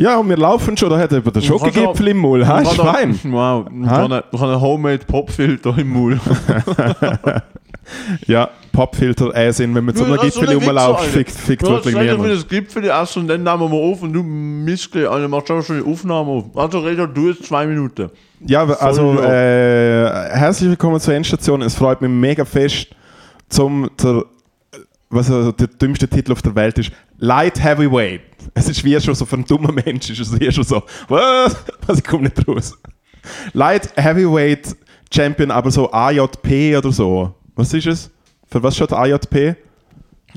Ja, und wir laufen schon, da hat jemand den Schokogipfel im. Hast du fein? Wow, ich habe einen Homemade Popfilter im Maul. Ja, Popfilter äh sind, wenn man zu einem Ja, Gipfel rumläuft, Alter. fickt, fickt hast wirklich niemand. das Gipfel essen und dann nehmen wir auf und du Miskel, also machst auch schon die Aufnahme auf. Also Reda, du jetzt zwei Minuten. Ja, also äh, herzlich willkommen zur Endstation. Es freut mich mega fest, zum der, was also der dümmste Titel auf der Welt ist, Light Heavyweight. Es ist wie schon so für einen dummen Mensch, ist es wie schon so, was? Was ich komme nicht raus. Light Heavyweight Champion, aber so AJP oder so. Was ist es? Für was steht AJP?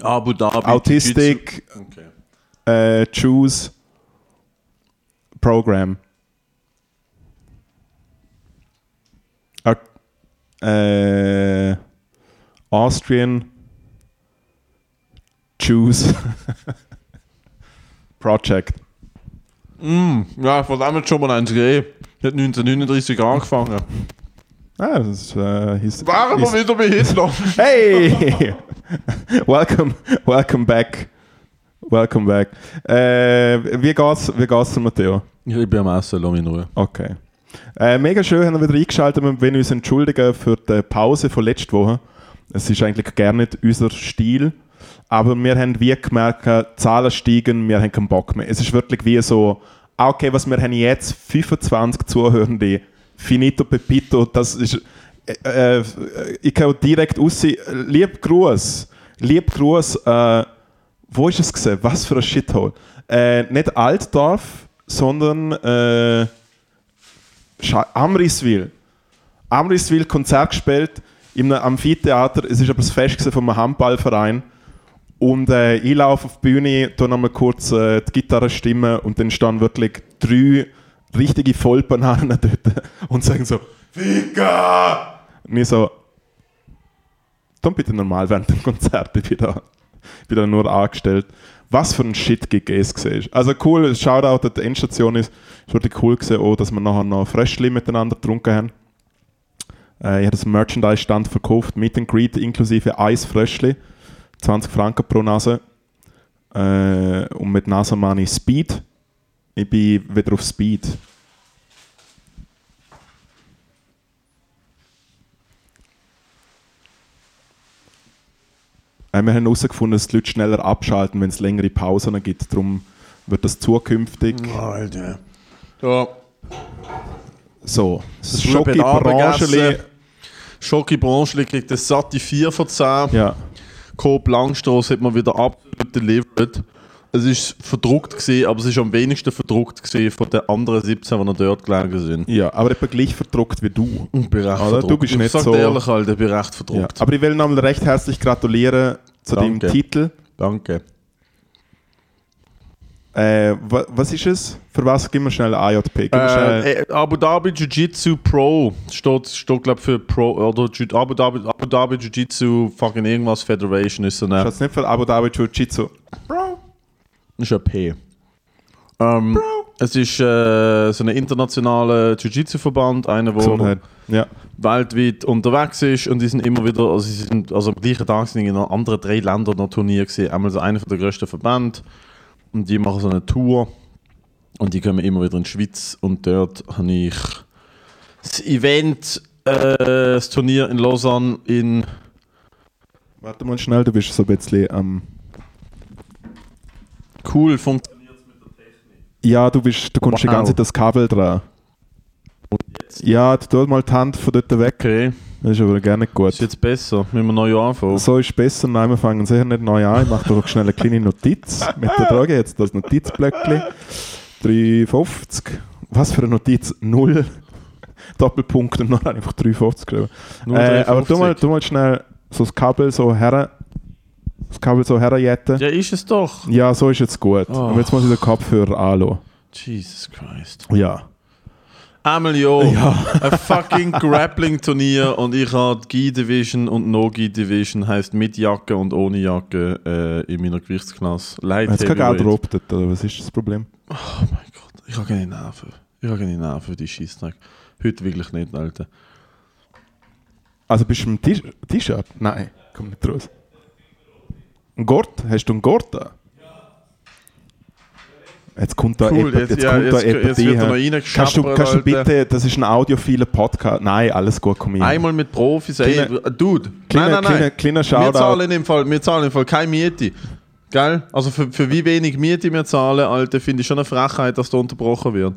Abu Dhabi. Autistic Okay. äh, Choose Program. Äh, Austrian Choose Project. Mm, ja, hat schon mal eins gegeben. Die hat 1939 angefangen. Ah, das ist, äh, hieß, Waren wir wieder bei Hitler? Hey! welcome, welcome back. Welcome back. Äh, wie geht's, wie geht's dir, Matteo? ich bin am Essen, lass mich in Ruhe. Okay. Äh, mega schön, haben wir wieder eingeschaltet. Wir wollen uns entschuldigen für die Pause von letzter Woche. Es ist eigentlich gar nicht unser Stil. Aber wir haben wie gemerkt, die Zahlen steigen, wir haben keinen Bock mehr. Es ist wirklich wie so, ah, okay, was wir haben jetzt 25 Zuhörende. Finito Pepito, das ist. Äh, äh, ich kann direkt aussehen. Lieb Gruß. Lieb Gruß. Äh, wo ist es gesehen? Was für ein Shithole. Äh, nicht Altdorf, sondern. Äh, Amriswil. Amriswil Konzert gespielt in einem Amphitheater. Es ist aber das Fest von einem Handballverein. Und äh, ich laufe auf die Bühne, tue nochmal kurz äh, die Gitarre stimmen und dann stehen wirklich drei richtige Vollbananen dort und sagen so: Ficker! Und ich so: Dann bitte normal während dem Konzert. Ich bin da, nur angestellt. Was für ein Shit-Gig es gesehen Also cool, Shoutout an die Endstation ist. Es wurde cool gesehen, auch, dass wir nachher noch Fröschli miteinander getrunken haben. Äh, ich habe das Merchandise-Stand verkauft, Meet and Greet inklusive Eis Fröschli. 20 Franken pro Nase. Äh, und mit Nase meine ich Speed. Ich bin wieder auf Speed. Äh, wir haben herausgefunden, dass die Leute schneller abschalten, wenn es längere Pausen gibt. Darum wird das zukünftig Alter. Ja. so. Das Schoki-Brancheli. Abendessen. Schoki Branchli kriegt eine satte 4 von 10. Ja. Coop Langstrasse hat man wieder absolut delivered. Es ist verdruckt gesehen, aber es ist am wenigsten verdruckt gesehen von den anderen 17, die noch dort gelegen sind. ja, aber etwa gleich verdruckt wie du. Ich bin recht verdruckt. Du bist ich nicht sag so- ehrlich, Alter, ich bin recht Ja. verdruckt. Aber ich will nochmal recht herzlich gratulieren zu Danke. dem Titel. Danke. Äh, wa, was ist es? Für was? Gib mir schnell AJP. Mir schnell. Äh, äh, Abu Dhabi Jiu-Jitsu Pro steht, steht glaube für Pro oder Abu Dhabi, Dhabi Jiu-Jitsu fucking irgendwas Federation ist so eine. Schaut's nicht für Abu Dhabi Jiu-Jitsu. Bro. ist ein P. Ähm, Es ist äh, so ein internationaler Jiu-Jitsu-Verband, einer, der Gesundheit. Ja. weltweit unterwegs ist und die sind immer wieder, also, sie sind, also am gleichen Tag sind in anderen drei Ländern noch Turnier gesehen. Einmal so einer der grössten Verbände und die machen so eine Tour und die kommen immer wieder in die Schweiz und dort habe ich das Event, äh, das Turnier in Lausanne in Warte mal schnell, du bist so ein bisschen am. cool funktioniert. ja, du bist, du kommst die Wow. ganze Zeit das Kabel dran. Ja, du tu mal die Hand von dort weg. Okay, Das ist aber gar nicht gut. ist jetzt besser, müssen wir neu anfangen. So ist besser. Nein, wir fangen sicher nicht neu an. Ich mache doch schnell eine kleine Notiz mit der Droge. Jetzt das Notizblöckchen. 350. Was für eine Notiz? Null. Doppelpunkt und dann einfach 350 geschrieben. Äh, aber du 350. mal, du mal schnell so das Kabel so her. Das Kabel so herjetten. Ja, ist es doch. Ja, so ist jetzt gut. Oh. Aber jetzt muss ich den Kopfhörer anlassen. Jesus Christ. Ja. Einmal ja, ein fucking Grappling-Turnier und ich habe die Gi-Division und No-Gi-Division, heisst mit Jacke und ohne Jacke äh, in meiner Gewichtsklasse. Light Jetzt kein Geld oder was ist das Problem? Oh mein Gott, ich habe keine Nerven. Ich habe keine Nerven für die Scheissdreck. Heute wirklich nicht, Alter. Also bist du im T-Shirt? Nein, komm nicht raus. Ein Gurt? Hast du einen Gurt da? Jetzt kommt da Cool, jemand, jetzt, jetzt ja, kommt da jetzt, jemand jetzt wird er noch rein. reingeschappert, Kannst du, kannst du bitte, das ist ein audiophiler Podcast. Nein, alles gut, komm rein. Einmal mit Profis, ey, Kleiner- Dude. kleiner- nein, nein, nein. kleiner- kleiner wir Shoutout. zahlen im Fall, wir zahlen im Fall keine Miete. Gell? Also für, für wie wenig Miete wir zahlen, Alter, finde ich schon eine Frechheit, dass da unterbrochen wird.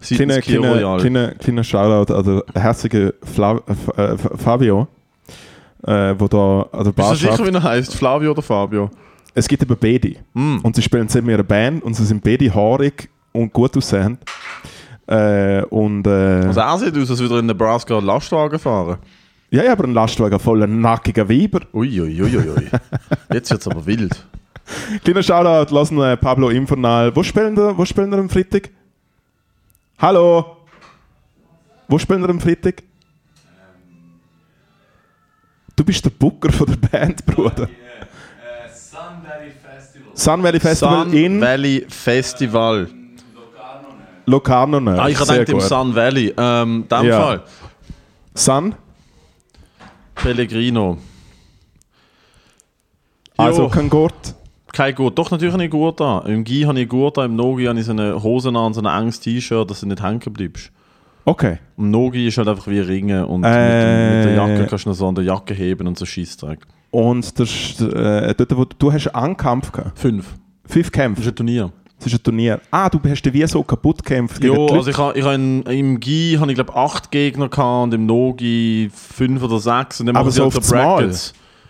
Kleiner, kleiner, kleiner, kleiner Shoutout an den herzigen Flav äh, Fabio, äh, wo da an der Bist Bar du sicher, wie er heißt? Flavio oder Fabio? Es gibt eben Bedi. Mm. Und sie spielen zusammen in einer Band und sie sind beide haarig und gut aussehend. Äh, und äh, Also er sieht aus, als würde er in Nebraska einen Lastwagen fahren. ja, ja, aber ein Lastwagen voller nackiger Weiber. Uiuiuiui. Ui, ui, ui. Jetzt wird es aber wild. Kleiner Shoutout, lassen Pablo Infernal. Wo spielen wir, wo spielen wir am Freitag? Hallo? Wo spielen wir am Freitag? Du bist der Booker von der Band, Bruder. Sun Valley Festival. Sun Valley Festival Sun in Valley Festival. Locarno. Ah, ich habe im. Sun Valley. Ähm, in dem Ja. Fall. Sun? Pellegrino. Also Jo. kein Gurt. Kein Gurt. Doch, natürlich habe ich Gurt an. Im Gi habe ich Gurt an, im Nogi habe ich so eine Hose an und so ein enges T-Shirt, dass du nicht hängen bleibst. Okay. Im Nogi ist halt einfach wie Ringen und Äh. mit, dem, mit der Jacke kannst du noch so an der Jacke heben und so Scheissdreck. Und das, äh, dort, wo, du hast einen Kampf gehabt. Fünf. Fünf Das Kämpfe. ist ein Turnier. Das ist ein Turnier. Ah, du hast dich wie so kaputt gekämpft gegen Jo, die also ich habe ich ha in, im Gi habe ich glaube acht Gegner gehabt und im Nogi fünf oder sechs und dann Aber machen sie so halt aufs Mal?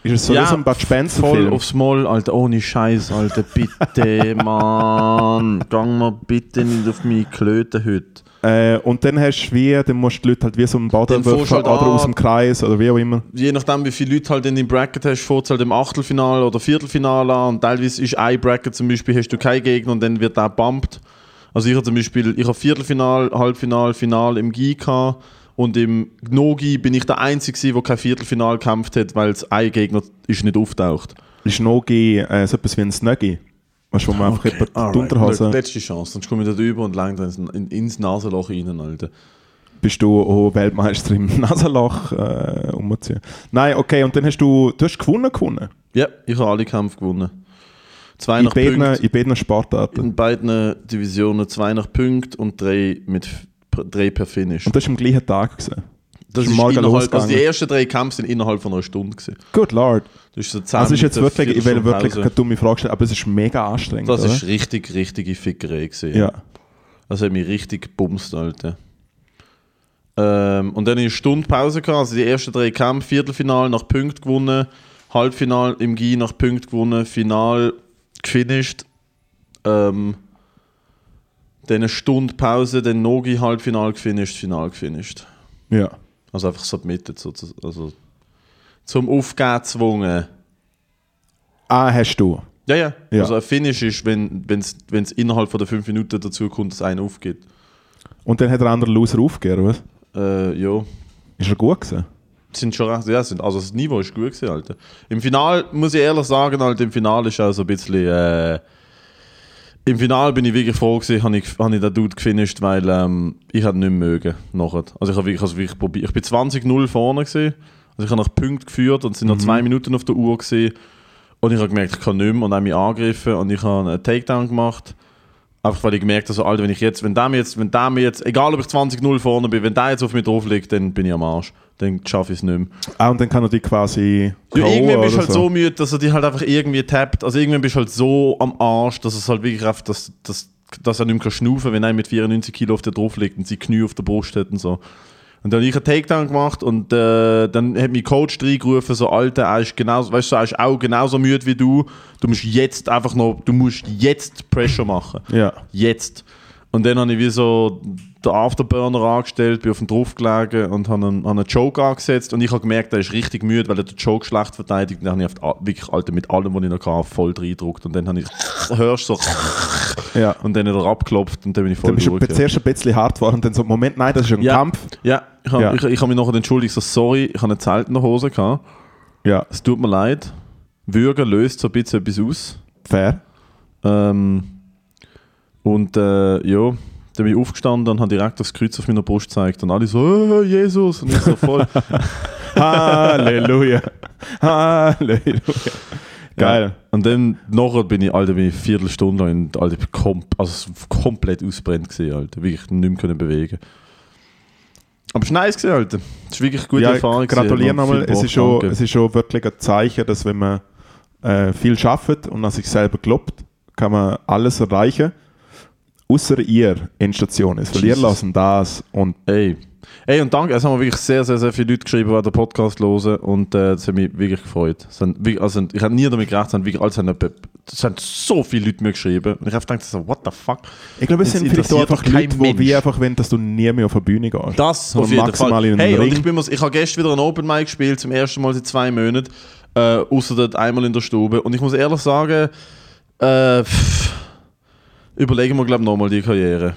Ist es so Ja, ein Bud Spencer Voll Film? aufs Maul, Alter, ohne Scheiß, Alter, bitte, Mann. Gang mal bitte nicht auf meine Klöte heute. Äh, und dann hast du wie, dann musst du die Leute halt wie so einen fährst werfen du halt oder aus an. dem Kreis oder wie auch immer. Je nachdem, wie viele Leute halt in deinem Bracket hast, fährt halt im Achtelfinale oder Viertelfinale an. Und teilweise ist ein Bracket zum Beispiel, hast du keinen Gegner und dann wird der bumpt. Also ich habe zum Beispiel, ich habe Viertelfinal, Halbfinal, Final im Gi gehabt. Und im Nogi bin ich der Einzige, der kein Viertelfinal gekämpft hat, weil es ein Gegner ist nicht auftaucht. Ist Nogi äh, so etwas wie ein Snuggy? Weißt du, wo man einfach etwa die. Unterhose... Letzte Chance, sonst komme ich da drüber und lang ins, in, ins Nasenloch rein, Alter. bist du auch Weltmeister im Nasenloch äh, umziehen. Nein, okay, und dann hast du, du hast gewonnen, gewonnen. Ja, ich habe alle Kämpfe gewonnen. Zwei In nach beiden, Punkten. in beiden Sportarten. In beiden Divisionen zwei nach Punkt und drei, mit, drei per Finish. Und das war am gleichen Tag. Gewesen. das ist ist morgen innerhalb, also die ersten drei Kämpfe sind innerhalb von einer Stunde. Gewesen. Good Lord. Das ist so 10 Also ist jetzt wirklich, ich will wirklich keine dumme Frage stellen, aber es ist mega anstrengend, Das oder? ist richtig, richtige Fickerei gewesen. ja. Das hat mich richtig gebumst, Alter. Ähm, und dann eine Stunde Pause gehabt, also die ersten drei Kämpfe, Viertelfinal nach Punkt gewonnen, Halbfinal im Gi nach Punkt gewonnen, Final gefinisht. Ähm, dann eine Stunde Pause, dann Nogi Halbfinal gefinisht, Final gefinisht. ja. Also einfach submitted sozusagen. Also zum Aufgehen gezwungen. Ah, hast du. Ja, ja. Ja. Also ein Finish ist, wenn es innerhalb von der fünf Minuten dazu kommt, dass einer aufgeht. Und dann hat der andere Loser aufgegeben, oder was? Äh, ja. Ist er gut gewesen? Sind schon recht, ja, sind, also das Niveau ist gut gewesen, Alter. Im Final, muss ich ehrlich sagen, Alter, im Final ist auch so ein bisschen, äh, im Final bin ich wirklich froh gewesen, habe ich, hab ich den Dude gefinisht, weil ähm, ich hätte nicht mögen nachher. Also ich habe wirklich, also wirklich probiert, ich bin 20-0 vorne gewesen, also ich habe nach Punkt geführt und es sind noch zwei Minuten auf der Uhr gewesen und ich habe gemerkt, ich kann nicht mehr und habe mich angegriffen und ich habe einen Takedown gemacht. Einfach weil ich gemerkt habe, so, Alter, wenn ich jetzt, wenn der mir jetzt, wenn der mir jetzt, egal ob ich 20-0 vorne bin, wenn der jetzt auf mich drauf liegt, dann bin ich am Arsch. Dann schaffe ich es nicht mehr. Ah, und dann kann er dich quasi Ja, irgendwann bist du halt so. müde, dass er dich halt einfach irgendwie tappt. Also irgendwann bist du halt so am Arsch, dass es halt wirklich einfach, dass, dass, dass er nicht mehr kann schnaufen kann, wenn er mit 94 Kilo auf der drauf liegt und sie Knie auf der Brust hat und so. Und dann habe ich einen Takedown gemacht und äh, dann hat mein Coach reingerufen, so Alter, er ist, genauso, weißt du, er ist auch genauso müde wie du. Du musst jetzt einfach noch, du musst jetzt Pressure machen. Ja. Jetzt. Und dann habe ich wie so den Afterburner angestellt, bin auf ihn draufgelegen und habe einen, habe einen Choke angesetzt. Und ich habe gemerkt, er ist richtig müde, weil er den Choke schlecht verteidigt. Und dann habe ich auf, wirklich Alter, mit allem, was ich noch hatte, voll reingedruckt. Und dann habe ich, hörst so, ja. und dann hat er abgeklopft und dann bin ich voll Dann bist du zuerst ein bisschen hart geworden und dann so, Moment, nein, das ist ein Ja. Kampf. Ja, ich habe Ja. ich, ich hab mich nachher entschuldigt, so sorry, ich habe ein Zelt in der Hose gehabt. Ja, Es tut mir leid. Würgen löst so ein bisschen etwas aus. fair. Ähm, und äh, ja, dann bin ich aufgestanden und habe direkt das Kreuz auf meiner Brust gezeigt. Und alle so, oh, Jesus! Und ich so voll. Halleluja. Halleluja. Geil. Ja. Und dann nachher bin ich, Alter, bin ich eine Viertelstunde lang, in- Alter, kom also komplett ausbrennt gewesen, Alter. Wirklich nicht mehr können bewegen. Aber es war nice gewesen, Alter. Es ist wirklich eine gute ja, Erfahrung. gratuliere nochmal. Es, ist schon- es ist schon wirklich ein Zeichen, dass wenn man äh, viel schafft und an sich selber glaubt, kann man alles erreichen. Außer ihr Endstation ist. Weil ihr lassen das und Ey. Ey, und danke, es haben wirklich sehr, sehr, sehr viele Leute geschrieben, die den Podcast hören und äh, das hat mich wirklich gefreut. Wirklich- also, ich habe nie damit gerechnet, es haben wirklich, alles haben, es haben so viele Leute mir geschrieben und ich habe gedacht, so, what the fuck? ich glaube, es sind vielleicht einfach Leute, die Mensch. wie einfach wollen, dass du nie mehr auf der Bühne gehst. Das auf jeden maximal Fall. Hey, und Ring. ich, bin mir, ich habe gestern wieder ein Open Mic gespielt, zum ersten Mal seit zwei Monaten, äh, außer dort einmal in der Stube. Und ich muss ehrlich sagen, äh, pff, überlegen wir, glaube ich, nochmal die Karriere.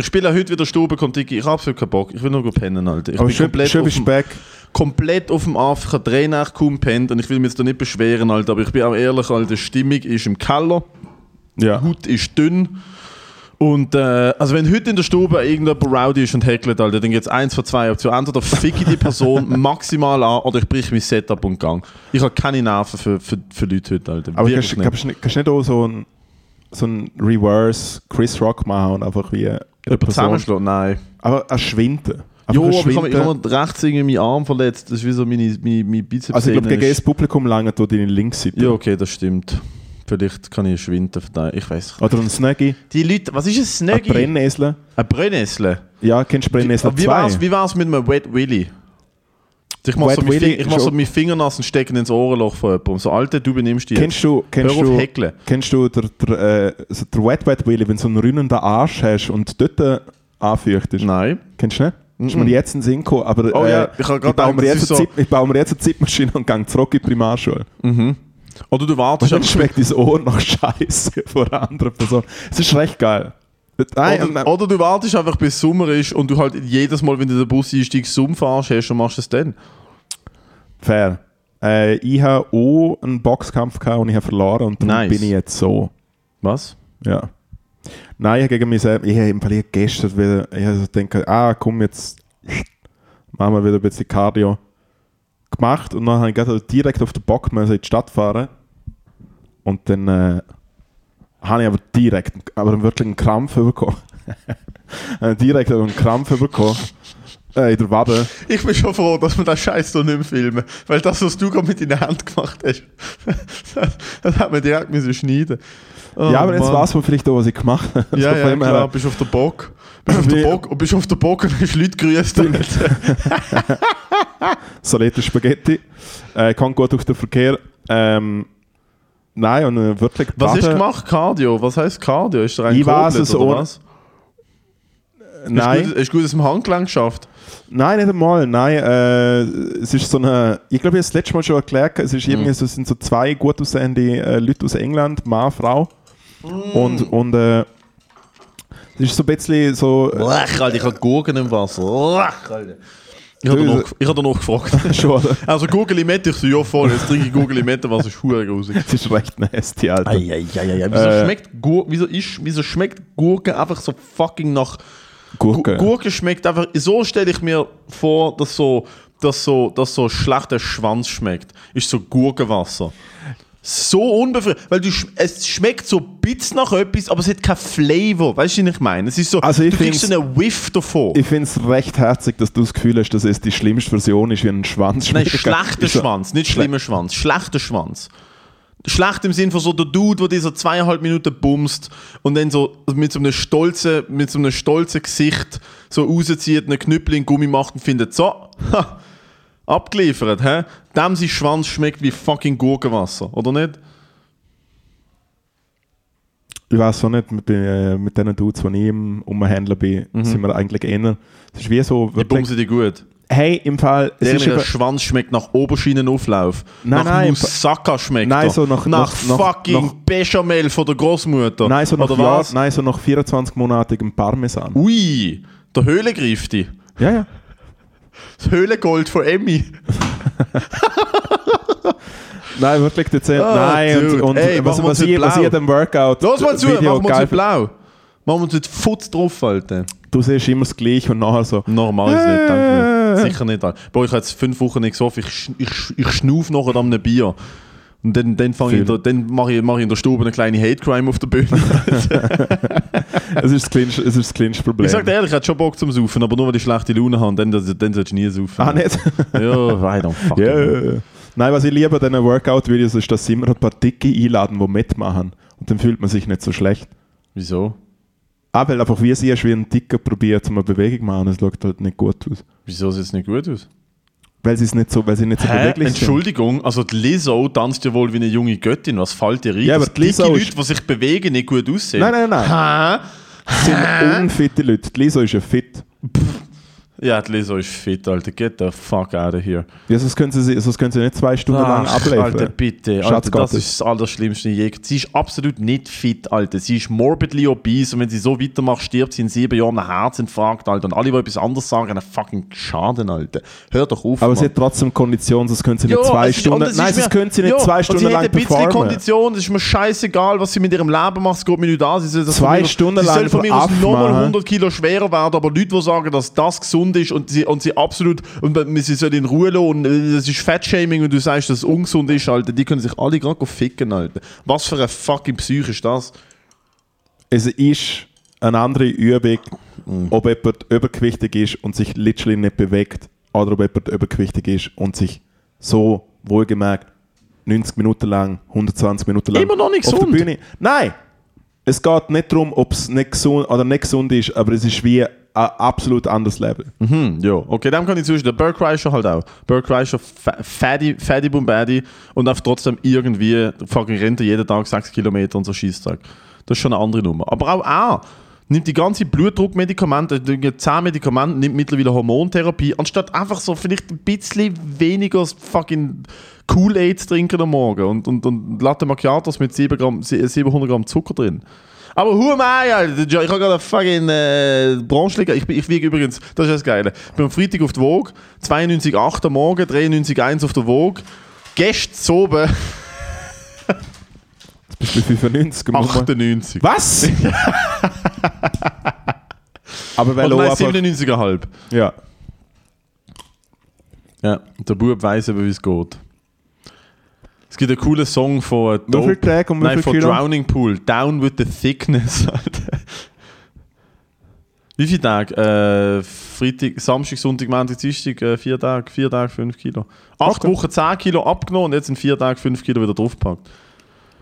Ich spiele auch heute wieder Stube Kontiki. Ich habe absolut keinen Bock. Ich will nur gut pennen, Alter. Ich Aber bin schön, komplett, schön auf dem, back. komplett auf dem Aff. Ich habe drei Nächte kaum pennt und ich will mich jetzt da nicht beschweren, Alter. Aber ich bin auch ehrlich, Alter. Die Stimmung ist im Keller. Ja. Haut ist dünn. Und äh, also wenn heute in der Stube irgendjemand rowdy ist und heckelt, Alter, dann gibt es eins von zwei Optionen. Entweder ficke ich die Person maximal an oder ich brich mein Setup und gang. Ich habe keine Nerven für, für, für Leute heute, Alter. Aber kannst, kannst, nicht- kannst nicht auch so ein, so ein Reverse Chris Rock machen und einfach wie eine Person. Nein. Aber ein Schwinden. Jo, ein aber ich habe hab mir rechts irgendwie meinen Arm verletzt. Das ist wie so meine, meine, meine Bizeps. Also ich glaube, gegen das Publikum lange du deine Linksseite. Ja, okay, das stimmt. Vielleicht kann ich schwinden verteilen. Ich weiß. Oder ein Snuggy, Die Leute, was ist ein ein Snuggy? Brennnessel. Ein Brennnessel. Ja, kennst du Brennnessel Wie 2? war's, wie war's mit einem Wet Willy? Ich mach, Wet so, ich mach so schon- meinen Finger nass und stecke ihn ins Ohrenloch von jemandem. So, Alter, du benimmst dich. Kennst du, kennst Hör du, häkeln. kennst du der, der, äh, so der Wet Wet Willy, wenn du so einen rünnenden Arsch hast und dort äh, anfeuchtest? Nein. Kennst du nicht? Ist mir jetzt in den Sinn gekommen, aber Oh äh, ja, ich hab grad ich, baue mir jetzt ist Zeit, ich baue mir jetzt eine Zeitmaschine und gehe zurück in die Primarschule. Oder du Und wartest dann einfach. schmeckt dein Ohr nach Scheiße von einer anderen Person. Es ist recht geil. Nein, Oder, oder du wartest einfach bis Sommer ist und du halt jedes Mal, wenn du den Bus einsteigst, Sumpfarsch hast und machst es dann. fair. Äh, ich habe auch einen Boxkampf gehabt und ich habe verloren und dann Nice. bin ich jetzt so. Was? Ja. Nein, ich habe gegen mich selber, ich habe im Fall gestern wieder, ich habe gedacht, ah komm, jetzt machen wir wieder ein bisschen Cardio gemacht und dann habe ich direkt auf den Bock in die Stadt fahren und dann äh, habe ich aber direkt, aber wirklich einen Krampf bekommen. Direkt einen Krampf bekommen äh, in der Wade. Ich bin schon froh, dass wir das Scheiß so nicht mehr filmen. Weil das, was du gerade mit deiner Hand gemacht hast, das, das hat man direkt müssen schneiden oh, ja, aber jetzt Mann. weiß man vielleicht auch, was ich gemacht habe. Ja, ja, dem her- klar, bist auf der Bock. Bist auf der Bock, und bist auf der Bock und hast Leute grüßt. Salate Spaghetti. Äh, kann gut durch den Verkehr. Ähm, nein, und äh, wirklich Was baden- gemacht? Cardio? Was heißt Cardio? Ist der ein Ich weiß es oder was? Nein, Hast du gut, du gut aus dem Handgelenk geschafft? nein, nicht einmal. Nein, äh, es ist so eine. Ich glaube, ich habe es letztes Mal schon erklärt. Es ist Mhm. irgendwie so, es sind so zwei gut aussehende äh, Leute aus England, Mann, Frau. Und, und äh, es ist so ein bisschen so. Äh, Lech, Alter, ich habe Gurken im Wasser. Lech, Alter. Ich habe noch, ich hab noch gefragt. schon? Also Gurkelimette, ich so, ja voll, jetzt trinke ich Gurkelimette, was ist hure grusig. Es ist recht nasty, Alter. Eieieiei, wieso, Äh. schmeckt Gur wieso, ist, wieso schmeckt Gurke einfach so fucking nach... Gurke. Gu- Gurke schmeckt einfach... So stelle ich mir vor, dass so, dass so, dass so schlechter Schwanz schmeckt. Ist so Gurkenwasser. So unbefriedigend. Weil du, sch- es schmeckt so ein bisschen nach etwas, aber es hat kein Flavor. Weißt du, was ich meine? Es ist so, Also ich du kriegst so einen Whiff davon. Ich finde es recht herzig, dass du das Gefühl hast, dass es die schlimmste Version ist, wie ein Schwanz Nein, schlechter Schwanz, nicht schlimmer Schwanz. Schlechter Schwanz. Schlecht im Sinn von so der Dude, der dir so zweieinhalb Minuten bumst und dann so mit so einem stolzen, mit so einem stolzen Gesicht so rauszieht, einen Knüppel in Gummi macht und findet so, ha, abgeliefert, hä? Dem sein Schwanz schmeckt wie fucking Gurkenwasser, oder nicht? Ich weiß auch nicht, mit, äh, mit den Dudes, die ich im Umhändler bin, sind wir eigentlich eher. Es ist wie so. Mhm. Die Wirklich, bumsen die gut. hey, im Fall. Es Der, ist der Schwanz schmeckt nach Oberschinenauflauf. Nein, nach nein, Moussaka schmeckt nein, so nach- nach, nach- fucking nach- Bechamel von der Großmutter. nein, so nach Jahr, nein, so nach 24-monatigem Parmesan. Ui, der Höhle greift die. Ja, ja. Das Höhlengold von Emmy. Nein, wirklich dezent. Ah, nein, und, dude. und Ey, was, was, ich, was ich dem Workout. Los mal zu, machen wir uns blau. Machen wir uns nicht Futz drauf, Alter. Du siehst immer das Gleiche und nachher so. Mach ich es nicht, danke. Äh. Sicher nicht. Boah, ich habe jetzt fünf Wochen nicht gesoffen. Ich, ich, ich schnauf nachher an einem Bier. Und dann, dann, ich der, dann mache ich, mach ich in der Stube eine kleine Hate Crime auf der Bühne. Es ist das kleinste, es ist das kleinste Problem. ich sag dir ehrlich, ich hätte schon Bock zum Saufen, aber nur weil ich schlechte Laune habe, dann, dann solltest du nie saufen. Ah, nicht? Ja, I don't fucking know. Nein, was ich liebe an diesen Workout-Videos ist, dass sie immer ein paar Dicke einladen, die mitmachen. Und dann fühlt man sich nicht so schlecht. Wieso? Ah, weil einfach wie sie ist, wie ein Dicker probiert, um eine Bewegung zu machen, es schaut halt nicht gut aus. Wieso sieht es nicht gut aus? Weil sie es nicht so, weil sie nicht so Hä? beweglich sind. Entschuldigung, also die Lizzo tanzt ja wohl wie eine junge Göttin. Was fällt dir ein? Ja, aber die Lizzo dicke Leute, die sich bewegen, nicht gut aussehen? Nein, nein, nein. Hä? Das sind unfitte Leute. Die Lisa ist ja fit. Ja, die Lizzo ist fit, Alter. Get the fuck out of here. Ja, sonst können sie, sonst können sie nicht zwei Stunden lang Ach, ablaufen. Alter, bitte. Schatz Alter, das ist das Allerschlimmste je. Sie ist absolut nicht fit, Alter. Sie ist morbidly obese und wenn sie so weitermacht, stirbt sie in sieben Jahren einen Herzinfarkt, Alter. Und alle, die etwas anderes sagen, einen fucking Schaden, Alter. Hör doch auf, Aber Mann. sie hat trotzdem Kondition, sonst können sie nicht Ja, zwei ist- Stunden. Nein, sonst können sie nicht ja, zwei und Stunden sie lang hat ein bisschen performen. Kondition, es ist mir scheißegal, was sie mit ihrem Leben macht, es geht mir nicht an. Sie soll Zwei mir, Stunden sie soll lang von mir aus nochmal machen. 100 Kilo schwerer werden, aber Leute, die sagen, dass das gesund ist und sie, und sie absolut, und sie soll in Ruhe lassen und äh, das ist Fettshaming und du sagst, dass es ungesund ist, Alter, die können sich alle gerade ficken, Alter. Was für eine fucking Psyche ist das? Es ist eine andere Übung, Mhm. ob jemand übergewichtig ist und sich literally nicht bewegt oder ob jemand übergewichtig ist und sich so wohlgemerkt 90 Minuten lang, 120 Minuten lang Immer noch nicht auf der gesund. Bühne. Nein! Es geht nicht darum, ob es nicht gesund oder nicht gesund ist, aber es ist wie ein absolut anderes Level. Hm, ja, okay, dem kann ich zustimmen. Der Burke Kreischer halt auch. Fa- Fatty, Fatty Bombaddy und darf trotzdem irgendwie, fucking rennt er jeden Tag 6 Kilometer und so Schießtag. Das ist schon eine andere Nummer. Aber auch er nimmt die ganze Blutdruckmedikamente, die 10 Medikamente, nimmt mittlerweile Hormontherapie, anstatt einfach so vielleicht ein bisschen weniger fucking Kool-Aid zu trinken am Morgen und, und, und Latte Macchiatos mit 7 Gramm, 700 Gramm Zucker drin. Aber who am I, Alter? Ich habe gerade eine fucking äh, Branche ich, ich wiege übrigens, das ist das Geile. Ich bin am Freitag auf der Vogue, 92,8 am Morgen, 93,1 auf der Vogue. Gestern oben Bist du 95? muss man- 98. Was? aber weil Oder auch nein, einfach, 97,5. ja. Ja, der Bub weiss eben, wie es geht. Es gibt einen coolen Song von Dope. Tage und Nein, von Kilo? Drowning Pool. Down with the thickness. Alter. wie viele Tage? Äh, Freitag, Samstag, Sonntag, Montag, Dienstag, äh, vier Tage, vier Tage, fünf Kilo. Acht Okay. Wochen 10 Kilo abgenommen und jetzt in vier Tagen fünf Kilo wieder draufgepackt.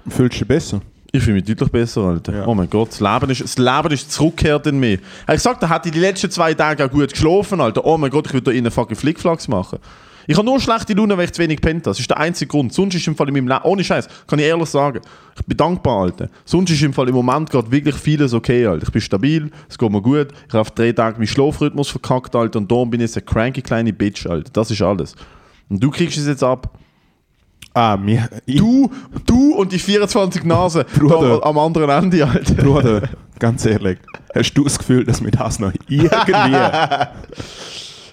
Fühlst du dich besser? Ich fühle mich deutlich besser, Alter. Ja. Oh mein Gott, das Leben ist, das Leben ist zurückgekehrt in mich. Hat gesagt, er hätte die letzten zwei Tage auch gut geschlafen, Alter. Oh mein Gott, ich würde da innen fucking Flickflacks machen. Ich habe nur schlechte Laune, weil ich zu wenig pennt habe. Das ist der einzige Grund. Sonst ist im Fall in meinem Leben, ohne Scheiß, kann ich ehrlich sagen, ich bin dankbar, Alter. Sonst ist im Fall im Moment gerade wirklich vieles okay, Alter. Ich bin stabil, es geht mir gut. Ich habe auf drei Tage meinen Schlafrhythmus verkackt, Alter. Und darum bin ich jetzt eine cranky kleine Bitch, Alter. Das ist alles. Und du kriegst es jetzt ab. Ah, mir. Du, du und die 24 Nasen Bruder. da am anderen Ende, Alter. Bruder, ganz ehrlich, hast du das Gefühl, dass mir das noch irgendwie.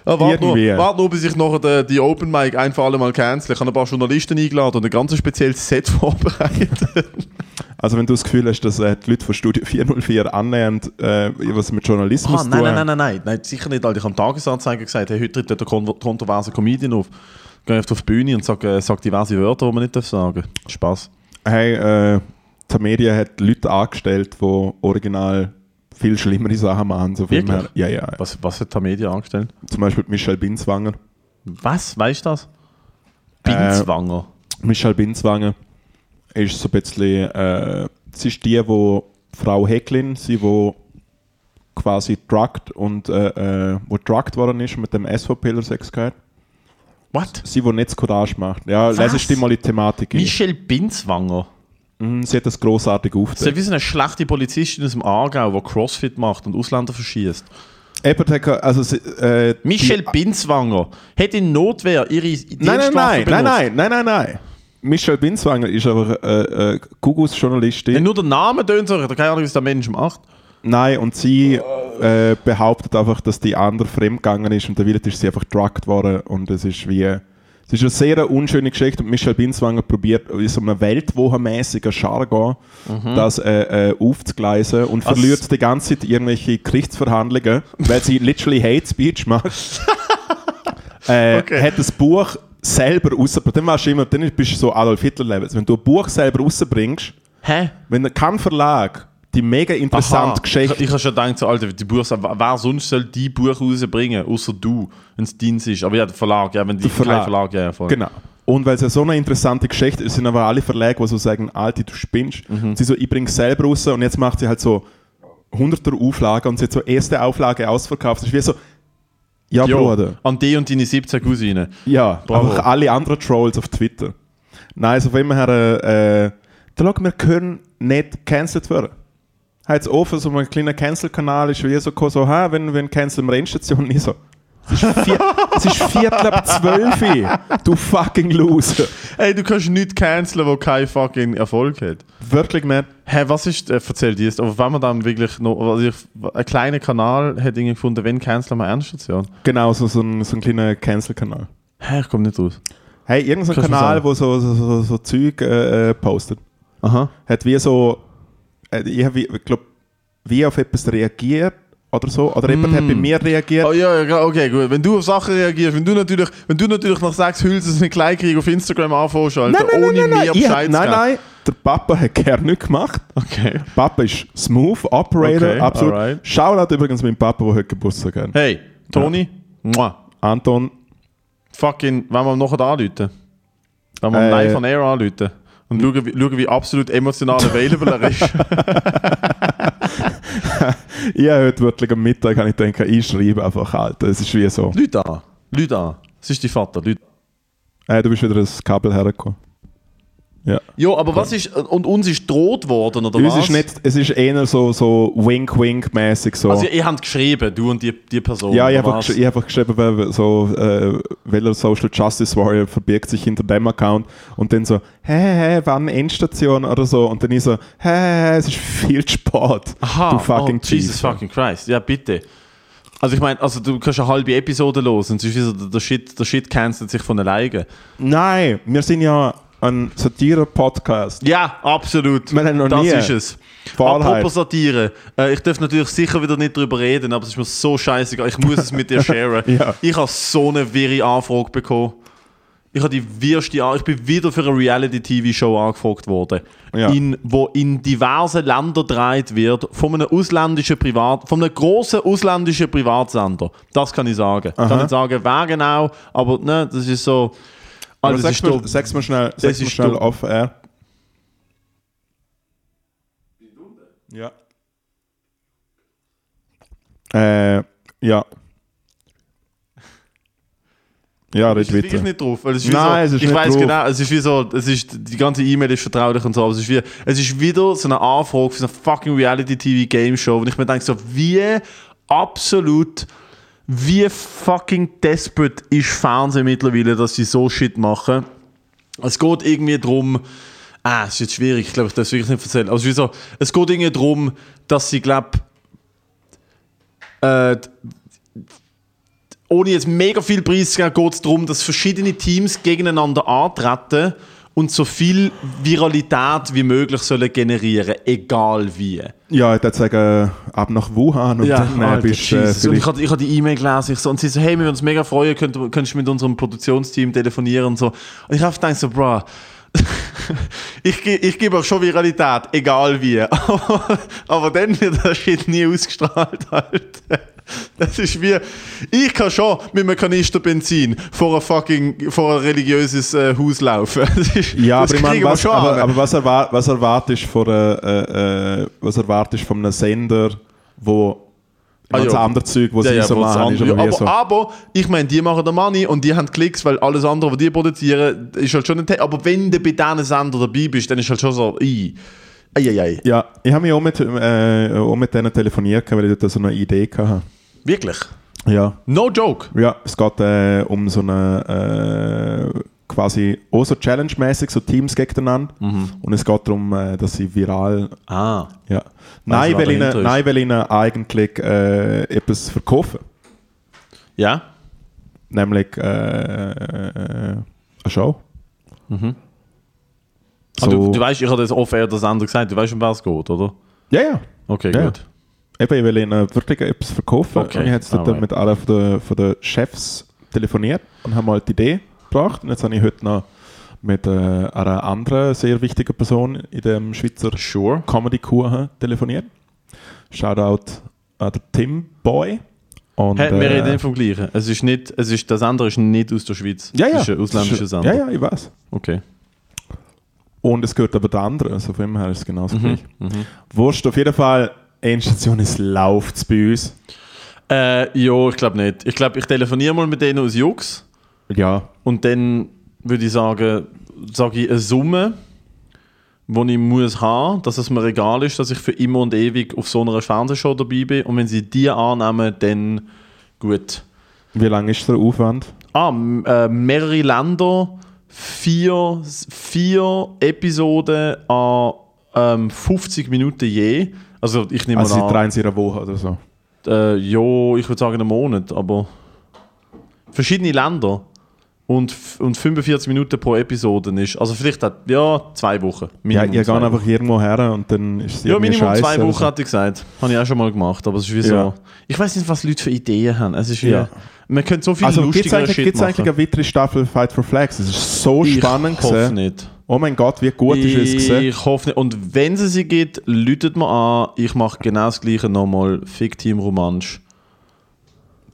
Ja, warte, nur, warte nur, bis ich nachher die, die Open Mic ein für alle Mal cancel. Ich habe ein paar Journalisten eingeladen und ein ganz spezielles Set vorbereitet. Also, wenn du das Gefühl hast, dass äh, die Leute von Studio 404 annähernd äh, was mit Journalismus Ah, tun nein, nein, nein, nein, nein, nein, sicher nicht. Alter. Ich habe am Tagesanzeiger gesagt, hey, heute tritt der kon kontroverse Comedian auf. Gehe auf die Bühne und sage äh, sag diverse Wörter, die man nicht darf sagen Spaß. Hey, äh, die Media hat Leute angestellt, die original viel schlimmere Sachen machen. So viel Wirklich? mehr. Ja, ja. Was, was hat die Media angestellt? Zum Beispiel Michelle Binswanger. Was? Weißt du das? Äh, Binzwanger. Michelle Binswanger ist so ein bisschen, äh, sie ist die, wo Frau Hecklin, sie wo quasi drugged und äh, äh, wo drugged worden ist und mit dem SVPler Sex gehabt. What? Sie, wo nicht Courage macht. Ja, Was? lesest dir mal die Thematik. Michelle Binzwanger. Mhm, Sie hat das grossartig Sie ist wie so eine schlechte Polizistin aus dem Aargau, die Crossfit macht und Ausländer verschießt. Eben, also sie, äh, Michelle Binzwanger hat in Notwehr ihre Nein, nein, nein, nein, nein, nein, nein, nein. Michelle Binswanger ist aber äh, äh, Gugus Journalistin. Wenn nur der Name tönt, so, ich habe keine Ahnung, was der Mensch macht. Nein, und sie äh, behauptet einfach, dass die andere fremdgegangen ist und der ist sie einfach drugged worden und es ist wie... Es ist eine sehr unschöne Geschichte und Michelle Binswanger probiert in so einem weltwochenmäßigen Jargon das äh, äh, aufzugleisen und Also- verliert die ganze Zeit irgendwelche Gerichtsverhandlungen, weil sie literally Hate Speech macht. äh, Okay. Hat das Buch selber rausbringst, dann, warst du immer, dann bist du so Adolf Hitler-Levels. Wenn du ein Buch selber rausbringst, Hä? wenn kein Verlag die mega interessante Aha. Geschichte Ich, ich habe schon gedacht, so, Alter, die Buch, wer sonst soll die Buch rausbringen, außer du, wenn es Dienst ist. Aber ja, der Verlag, ja, wenn die Verlag. kein Verlag, ja, voll. Genau. Und weil es ja so eine interessante Geschichte ist, sind aber alle Verlage, die so sagen, Alter, du spinnst. Mhm. Sie so, ich bringe es selber raus und jetzt macht sie halt so hunderter Auflagen und sie hat so erste Auflage ausverkauft. Das ist wie so, ja, Jo, Bruder. an die und deine 17 Cousinen. Ja, Bravo. aber alle anderen Trolls auf Twitter. Nein, also von immer her, äh, da schau, wir können nicht cancelled werden. Hat offen so ein kleiner Cancel-Kanal, ist wie so, so ha, wenn, wenn canceln wir Endstation nicht so. Es ist, vier, es ist Viertel ab zwölf, du fucking Loser. Ey, du kannst nichts canceln, wo kein fucking Erfolg hat. Wirklich, man. Hä, was ist, äh, erzähl dir jetzt, aber wenn man dann wirklich noch, also ich, ein kleiner Kanal hat irgendwie gefunden, wenn canceln wir Endstation. Genau, so, so, ein, so ein kleiner Cancel-Kanal. Hä, ich komme nicht raus. Hey, irgendein mir Kanal, wo so, so, so, so Zeug äh, äh, postet. Aha. hat wie so, ich habe, ich glaube, wie auf etwas reagiert oder so. Oder jemand hat bei mir reagiert. Oh ja, ja, okay, gut. Wenn du auf Sachen reagierst, wenn du natürlich, wenn du natürlich nach sechs Hülsen einen Kleinkrieg auf Instagram anfängst, Alter, ohne mir Ich hab, Bescheid nein, zu geben. nein, der Papa hat gerne nichts gemacht. Okay. Papa ist smooth, Operator, Okay, absolut. alright. Shoutout übrigens meinem Papa, der heute Geburtstag hat. Hey, Toni, Mua. Anton, fucking, wenn wir nachher anrufen. Wenn wir Äh, live on air anrufen. Und schauen, wie, schauen, wie absolut emotional available er ist. ich habe heute wirklich am Mittag habe ich gedacht, ich schreibe einfach, Alter. Es ist wie so. Leute an. Leute an. Es ist dein Vater. Leute. Äh, du bist wieder das Kabel hergekommen. Ja. Ja, aber was ist, und uns ist droht worden, oder Uns was? ist nicht, es ist eher so, so wink-wink-mäßig so. Also ihr habt geschrieben, du und die, die Person. Ja, ich oder habe was? einfach, ich hab einfach geschrieben, weil so, äh, welcher Social Justice Warrior verbirgt sich hinter dem Account und dann so, hä, hä, wann Endstation oder so und dann ich so, hä, hä, hä, es ist viel spät. Aha, du fucking oh, Jesus Cheese. fucking Christ. Ja, bitte. Also ich meine, also du kannst eine halbe Episode los und es ist wie so, der Shit, der Shit cancelt sich von alleine. Nein, wir sind ja ein Satire-Podcast. Ja, absolut. Wir haben noch das nie. ist es. Wahrheit. Apropos Satire. Äh, ich darf natürlich sicher wieder nicht drüber reden, aber es ist mir so scheißegal. Ich muss es mit dir sharen. Ja. Ich habe so eine wirre Anfrage bekommen. Ich habe die wirste An Ich bin wieder für eine Reality-TV-Show angefragt worden, Ja. in, wo in diversen Ländern gedreht wird, von einem ausländischen Privat, von einem großen ausländischen Privatsender. Das kann ich sagen. Ich kann nicht sagen, wer genau, aber ne, das ist so. Also, sag's, mir, sag's mir schnell, sag's mir schnell doch- off-air. Ja. Äh, ja. Ja, red weiter. nicht drauf. Weil es ist Nein, so, es ist ich weiß drauf. genau, es ist wie so, es ist, die ganze E-Mail ist vertraulich und so, aber es ist, wie, es ist wieder so eine Anfrage für so eine fucking Reality-TV-Game-Show und ich mir denke so, wie absolut, wie fucking desperate ist Fernsehen mittlerweile, dass sie so Shit machen. Es geht irgendwie darum, ah, es ist jetzt schwierig, ich glaube, ich darf es wirklich nicht erzählen, aber es ist wie so, es geht irgendwie darum, dass sie, glaube äh, ohne jetzt mega viel Preis zu geben, geht es darum, dass verschiedene Teams gegeneinander antreten und so viel Viralität wie möglich sollen generieren, egal wie. Ja, ich würde sagen, ab nach Wuhan und dann äh, Alter, bist äh, und ich habe ich hab die E-Mail gelesen ich so, und sie so, hey, wir würden uns mega freuen, könnt, könntest du mit unserem Produktionsteam telefonieren und so. Und ich habe gedacht so, bro, ich, ich gebe auch schon Viralität, egal wie. Aber, aber dann wird das Shit nie ausgestrahlt, Alter. Das ist wie, ich kann schon mit einem Kanister Benzin vor ein fucking, vor ein religiöses äh, Haus laufen. Ist, Ja, aber, ich meine, was, aber, aber was, erwar was erwartest du von, äh, äh, was erwartest von einem Sender, wo Ah, ja. andere Zeug, wo sie Ja, ja, so machen, andere- aber so. aber ich meine, die machen den Money und die haben Klicks, weil alles andere, was die produzieren, ist halt schon ein Te Aber wenn du bei diesen Sender dabei bist, dann ist halt schon so, ei, ei, ei, ei. Ja, ich habe mich auch mit, äh, auch mit denen telefoniert, weil ich dort so eine Idee hatte. Wirklich? Ja, No joke. ja es geht äh, um so eine äh, quasi auch so Challenge-mäßig, so Teams gegeneinander. Mhm. Und es geht darum, äh, dass sie viral Ah. Ja. Nein, weil ihnen, nein, weil ihnen eigentlich äh, etwas verkaufen. Ja? Nämlich äh, eine Show. Ah, du, du weißt, ich habe das off-air das andere gesagt, du weißt, um was es geht, oder? Ja, ja. Okay, Ja. gut. Eben, ich will ihnen wirklich etwas verkaufen. Okay, Und ich habe alright. mit einer von der, von der Chefs telefoniert und habe mal die Idee gebracht. Und jetzt habe ich heute noch mit äh, einer anderen sehr wichtigen Person in dem Schweizer Sure. Comedy-Kuchen telefoniert. Shoutout an den Tim Boy. Und, Hey, wir äh, reden nicht vom Gleichen. Es ist nicht, es ist, das andere ist nicht aus der Schweiz. ja, ja. Es ist ein ausländischer ja, Sender. ja, ich weiß. Okay. Und es gehört aber der andere, also von dem her ist es genauso Mhm. gleich. Wurscht, auf jeden Fall, Endstation ist läuft bei uns. Äh, ja, ich glaube nicht. Ich glaube, ich telefoniere mal mit denen aus Jux Ja, und dann würde ich sagen, sage ich eine Summe, die ich muss haben, dass es mir egal ist, dass ich für immer und ewig auf so einer Fernsehshow dabei bin. Und wenn sie die annehmen, dann gut. wie lang ist der Aufwand? Ah, äh, mehrere Länder, vier, vier Episoden an ähm, 50 Minuten je. Also ich nehme Also an, drehen sie in einer Woche oder so. äh, ja, ich würde sagen einen Monat, aber verschiedene Länder und, und 45 Minuten pro Episode ist, also vielleicht hat, ja, zwei Wochen. Ja, Minimum ihr zwei geht einfach irgendwo her und dann ist es Ja, Minimum scheisse zwei oder Wochen so. hat ich gesagt. Habe ich auch schon mal gemacht, aber es ist wie Ja. so. Ich weiß nicht, was Leute für Ideen haben. Es ist wie, Ja. man könnte so viel Also gibt es lustiger eigentlich, Shit gibt's eigentlich machen. eine weitere Staffel Fight for Flags? Es ist so ich spannend hoffe gewesen. nicht. Oh mein Gott, wie gut ist es gewesen. Ich hoffe nicht. Und wenn sie sie gibt, läutet mir an. Ich mache genau das gleiche nochmal. Fick Team Romansch.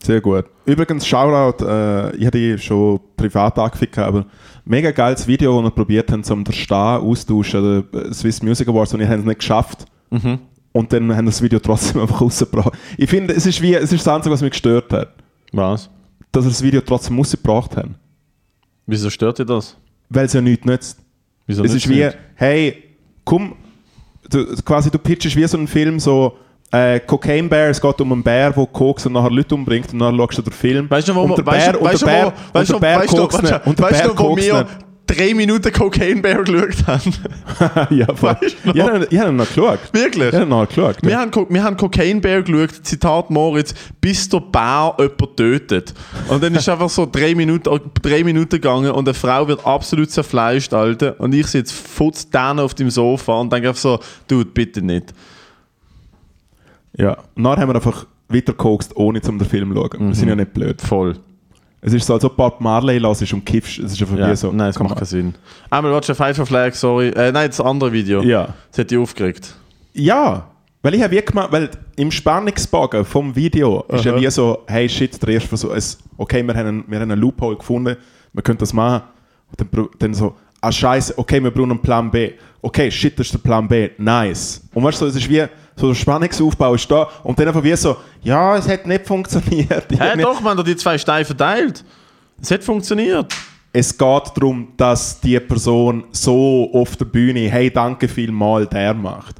Sehr gut. Übrigens, Shoutout, äh, ich hatte die schon privat angefickt, aber mega geiles Video, das wir probiert haben, zum der Star austauschen, der Swiss Music Awards, und ihr habt es nicht geschafft. Mhm. Und dann haben das Video trotzdem einfach rausgebracht. Ich finde, es ist wie, es ist das Einzige, was mich gestört hat. Was? Dass wir das Video trotzdem rausgebracht haben. Wieso stört dir das? Weil es ja nichts nützt. Wieso Es ist wie, nicht? hey, komm, du, quasi du pitchest wie so einen Film, so äh, Cocaine Bear, es geht um einen Bär, der Koks und nachher Leute umbringt und nachher schaust du den Film. Weißt du, wo und der Bär, du, und der Bär, wo- weißt und der Bär weißt Und der weißt Bär du, wo wir drei Minuten Cocaine Bear geschaut haben? ja, voll. Weißt du noch? Ich habe hab ihn noch geschaut. Wirklich? Ich habe ihn noch geschaut. Wir haben, wir haben Cocaine Bear geschaut, Zitat Moritz, bis der Bär jemanden tötet. Und dann ist einfach so drei Minuten, drei Minuten gegangen und eine Frau wird absolut zerfleischt, Alter. Und ich sitze futz auf dem Sofa und denke einfach so, Dude, bitte nicht. Ja. Und dann haben wir einfach weiter gekokst, ohne zum den Film zu schauen. Wir sind ja nicht blöd. Voll. Es ist so, als ob Bob Marley las und kiffst. Es ist einfach Ja, wie so. nein, es macht keinen Sinn. Einmal watch a Fight for Flag, sorry. Äh, nein, das andere Video. Ja. Das hat dich aufgeregt. Ja, weil ich habe wie gemacht, weil im Spannungsbogen vom Video ist ja Aha. wie so, hey shit, der erste Versuch, es, okay, wir haben, einen, wir haben einen Loophole gefunden, wir können das machen. Und dann, dann so, ah scheiße, okay, wir brauchen einen Plan B. Okay, shit, das ist der Plan B, nice. Und weißt du, so, es ist wie, so der Spannungsaufbau ist da und dann einfach wie so, ja, es hat nicht funktioniert. Hä, nicht- doch, man hat die zwei Steine verteilt. Es hat funktioniert. Es geht darum, dass die Person so auf der Bühne, hey, danke vielmal, der macht.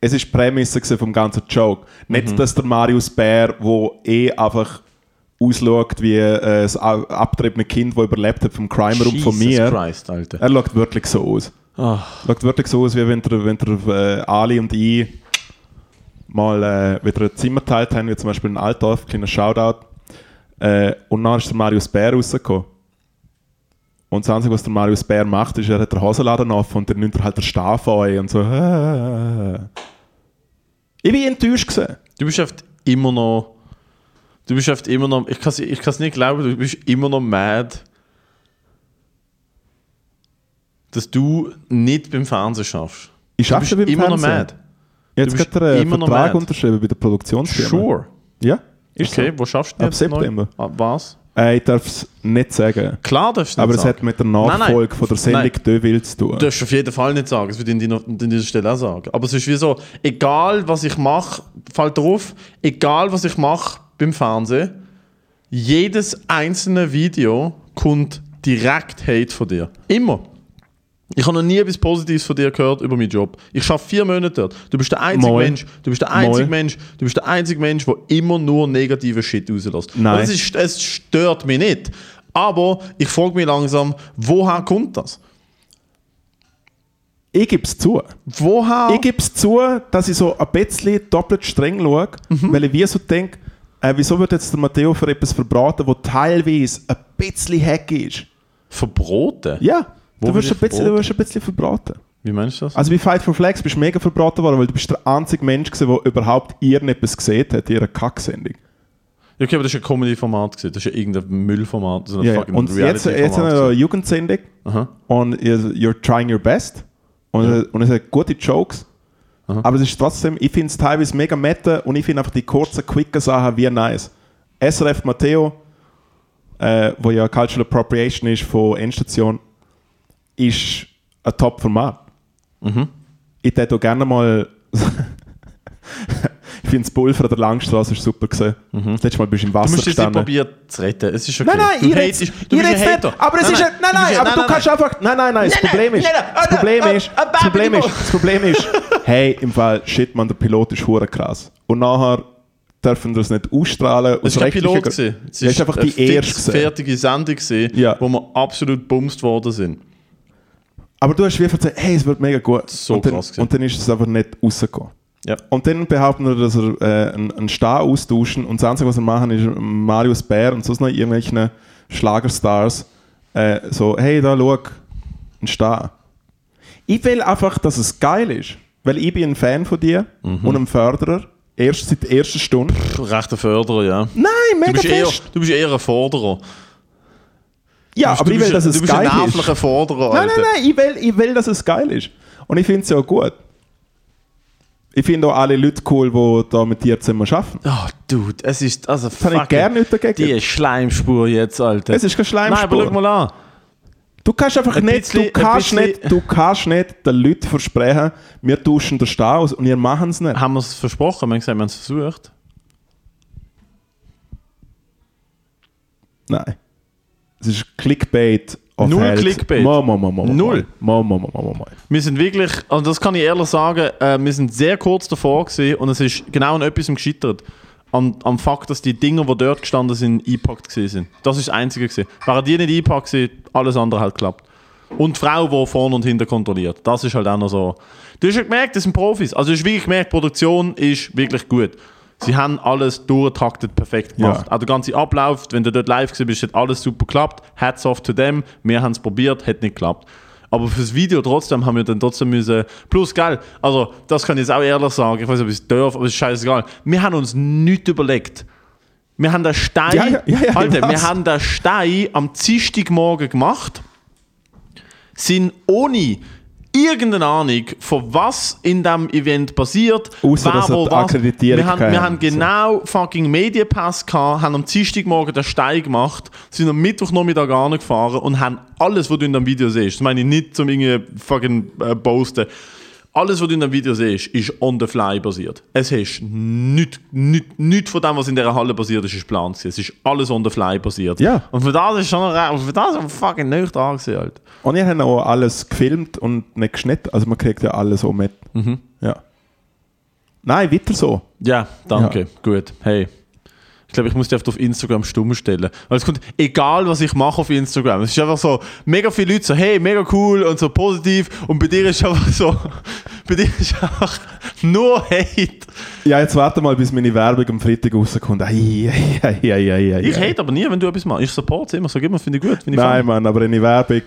Es ist die Prämisse vom ganzen Joke. Nicht, dass der Marius Bär, der eh einfach ausschaut wie äh, abgetriebenes Kind, das überlebt hat vom Crime Room von mir. Christ, Alter. Er schaut wirklich so aus. Ah. Schaut wirklich so aus, wie wenn der, wenn der äh, Ali und ich mal äh, wieder ein Zimmer teilt haben, wie zum Beispiel in Altdorf, kleiner Shoutout. Äh, und dann ist der Marius Bär rausgekommen. Und das Einzige, was der Marius Bär macht, ist, er hat den Hosenladen auf und dann nimmt er halt den Stab an und so. Ich bin enttäuscht gewesen. Du bist oft immer noch. Du bist oft immer noch. Ich kann es ich kann's nicht glauben, du bist immer noch mad. Dass du nicht beim Fernsehen schaffst. Ich arbeite beim immer noch Fernsehen. mad. Jetzt Du bist er einen immer noch Vertrag unterschrieben bei der Produktionsfirma. Sure. Ja, ist Okay, so. wo schaffst du Ab? September. Ab was? Äh, ich darf es nicht sagen. Klar darfst du Aber nicht es sagen. hat mit der. Nachfolge von der Sendung. Deville zu tun. Du darfst auf jeden Fall nicht sagen, das würde ich an dieser Stelle auch sagen. Aber es ist wie so, egal was ich mache, fällt drauf, egal was ich mache beim Fernsehen, jedes einzelne Video kommt direkt Hate von dir. Immer. Ich habe noch nie etwas Positives von dir gehört über meinen Job. Ich arbeite vier Monate dort. Du bist der einzige Moin. Mensch, du bist der einzige Moin. Mensch, du bist der einzige Mensch, der immer nur negative Shit rauslässt. Nein. Es, ist, es stört mich nicht. Aber ich frage mich langsam, woher kommt das? Ich gebe es zu. Woher? Ich gebe es zu, dass ich so ein bisschen doppelt streng schaue, Mhm. weil ich wie so denke, äh, wieso wird jetzt der Matteo für etwas verbraten, wo teilweise ein bisschen hack ist? Verboten? Ja, Wo du wirst, ein bisschen, du wirst ein bisschen verbraten. Wie meinst du das? Also bei Fight for Flags bist du mega verbraten worden, weil du bist der einzige Mensch gewesen, der überhaupt irgendetwas gesehen hat, in ihrer Kacksendung. Ja, okay, aber das ist ein Comedy-Format. Das ist ja irgendein Müllformat. So ein ja. fucking Und jetzt, jetzt haben wir eine. Jugendsendung Aha. und you're trying your best. Und, Ja. und es hat gute Jokes. Aha. Aber es ist trotzdem, ich finde es teilweise mega meta und ich finde einfach die kurzen, quicken Sachen wie nice. SRF Matteo, äh, wo ja Cultural Appropriation ist von Endstation, ist ein Top-Format. Mhm. Ich hätte auch gerne mal. ich finde das Pulver an der Langstraße ist super gesehen. Das letzte Mal bist du im Mhm. Du Wasser musst gestanden. probieren zu retten. Es ist okay. Nein, nein, du du red's ein nicht. Aber es ist ein, nein, du nein, bist aber du nein, kannst nein. einfach, nein, nein, nein, das Nein, Problem nein, ist, nein, das nein, Problem nein, ist, nein, das nein, Problem nein, ist, das Problem ist, hey, im Fall, shit, man, der Pilot ist hure krass. Und nachher dürfen wir es nicht ausstrahlen. Aus war kein Pilot. Ja, ist einfach die erste. fertige Sendung, gewesen, Ja. wo wir absolut bumst worden sind. Aber du hast wie erzählt, hey, es wird mega gut. So und, dann, krass gewesen. und dann ist es einfach nicht rausgekommen. Ja. Und dann behaupten wir, dass er äh, einen, einen Star austauschen und das Einzige, was er machen, ist Marius Bär und sonst noch irgendwelchen Schlagerstars äh, so, hey, da schau, ein Star. Ich will einfach, dass es geil ist, weil ich bin ein Fan von dir Mhm. und ein Förderer, erst seit der ersten Stunde. Rechter Förderer, ja. Nein, Du mega bist, eher, fest. du bist eher ein Forderer. Ja, du aber ich bist, will, dass du es bist ein geil ist. nervlicher Forderer, Nein, Alter. nein, nein, ich will, ich will, dass es geil ist. Und ich finde es ja auch gut. Ich finde auch alle Leute cool, die da mit dir zusammen arbeiten. Oh, Dude, es ist. Also, Das habe ich gerne nicht dagegen. Die Schleimspur jetzt, Alter. Es ist keine Nein, aber schau Schleimspur. mal an. Du kannst einfach Ein nicht, bisschen- du kannst ein nicht, du kannst nicht den Leuten versprechen, wir tauschen den Stau aus und ihr machen es nicht. Haben wir es versprochen? Wir haben gesagt, wir haben es versucht. Nein. Es ist Clickbait Null Held. Clickbait. Mo, mo, mo, mo, Null. Mo, mo, mo, mo, mo. Wir sind wirklich, also das kann ich ehrlich sagen, äh, wir sind sehr kurz davor gewesen und es ist genau an etwas gescheitert. Am, am Fakt, dass die Dinger, die dort gestanden sind, eingepackt sind. Das ist das Einzige gewesen. Wären die nicht eingepackt gewesen, alles andere hat geklappt. Und die Frau, die vorne und hinten kontrolliert. Das ist halt auch noch so. Du hast ja gemerkt, das sind Profis. Also du hast wirklich gemerkt, die Produktion ist wirklich gut. Sie haben alles durchtaktet perfekt gemacht. Ja. Auch der ganze Ablauf, wenn du dort live gewesen bist, hat alles super geklappt. Hats off to them. Wir haben es probiert, hat nicht geklappt. Aber fürs Video trotzdem haben wir dann trotzdem müssen. Plus, geil, also das kann ich jetzt auch ehrlich sagen. Ich weiß nicht, ob ich es darf, aber es ist scheißegal. Wir haben uns nichts überlegt. Wir haben den Stein, Ja, ja, ja, Alter, wir haben den Stein am Dienstagmorgen gemacht, sind ohne irgendeine Ahnung, von was in diesem Event passiert, Ausser, dass er die Akkreditierung Wir haben, wir haben genau fucking Medienpass gehabt, haben am Dienstagmorgen den Stein gemacht, sind am Mittwochnachmittag angefahren und haben alles, was du in dem Video siehst, das meine ich nicht zum irgendwie fucking äh, posten, alles, was du in dem Video siehst, ist on the fly basiert. Es ist nichts nicht, nicht von dem, was in dieser Halle passiert ist, ist geplant. Es ist alles on the fly basiert. Ja. Und für das ist schon noch, für das ist fucking nicht gewesen, halt. Und ihr habt auch alles gefilmt und nicht geschnitten. Also man kriegt ja alles so mit. Mhm. Ja. Nein, weiter so. Ja, danke. Gut. Hey. Ich glaube, ich muss einfach auf Instagram stumm stellen. Weil es kommt, egal was ich mache auf Instagram, es ist einfach so, mega viele Leute so, hey, mega cool und so positiv und bei dir ist einfach so, bei dir ist einfach nur Hate. Ja, jetzt warte mal, bis meine Werbung am Freitag rauskommt. Ei, ei, ei, ei, ei, ei, Ich hate aber nie, wenn du etwas machst. Ich support immer, sag immer, finde ich gut. Finde ich Nein. Mann, aber eine Werbung.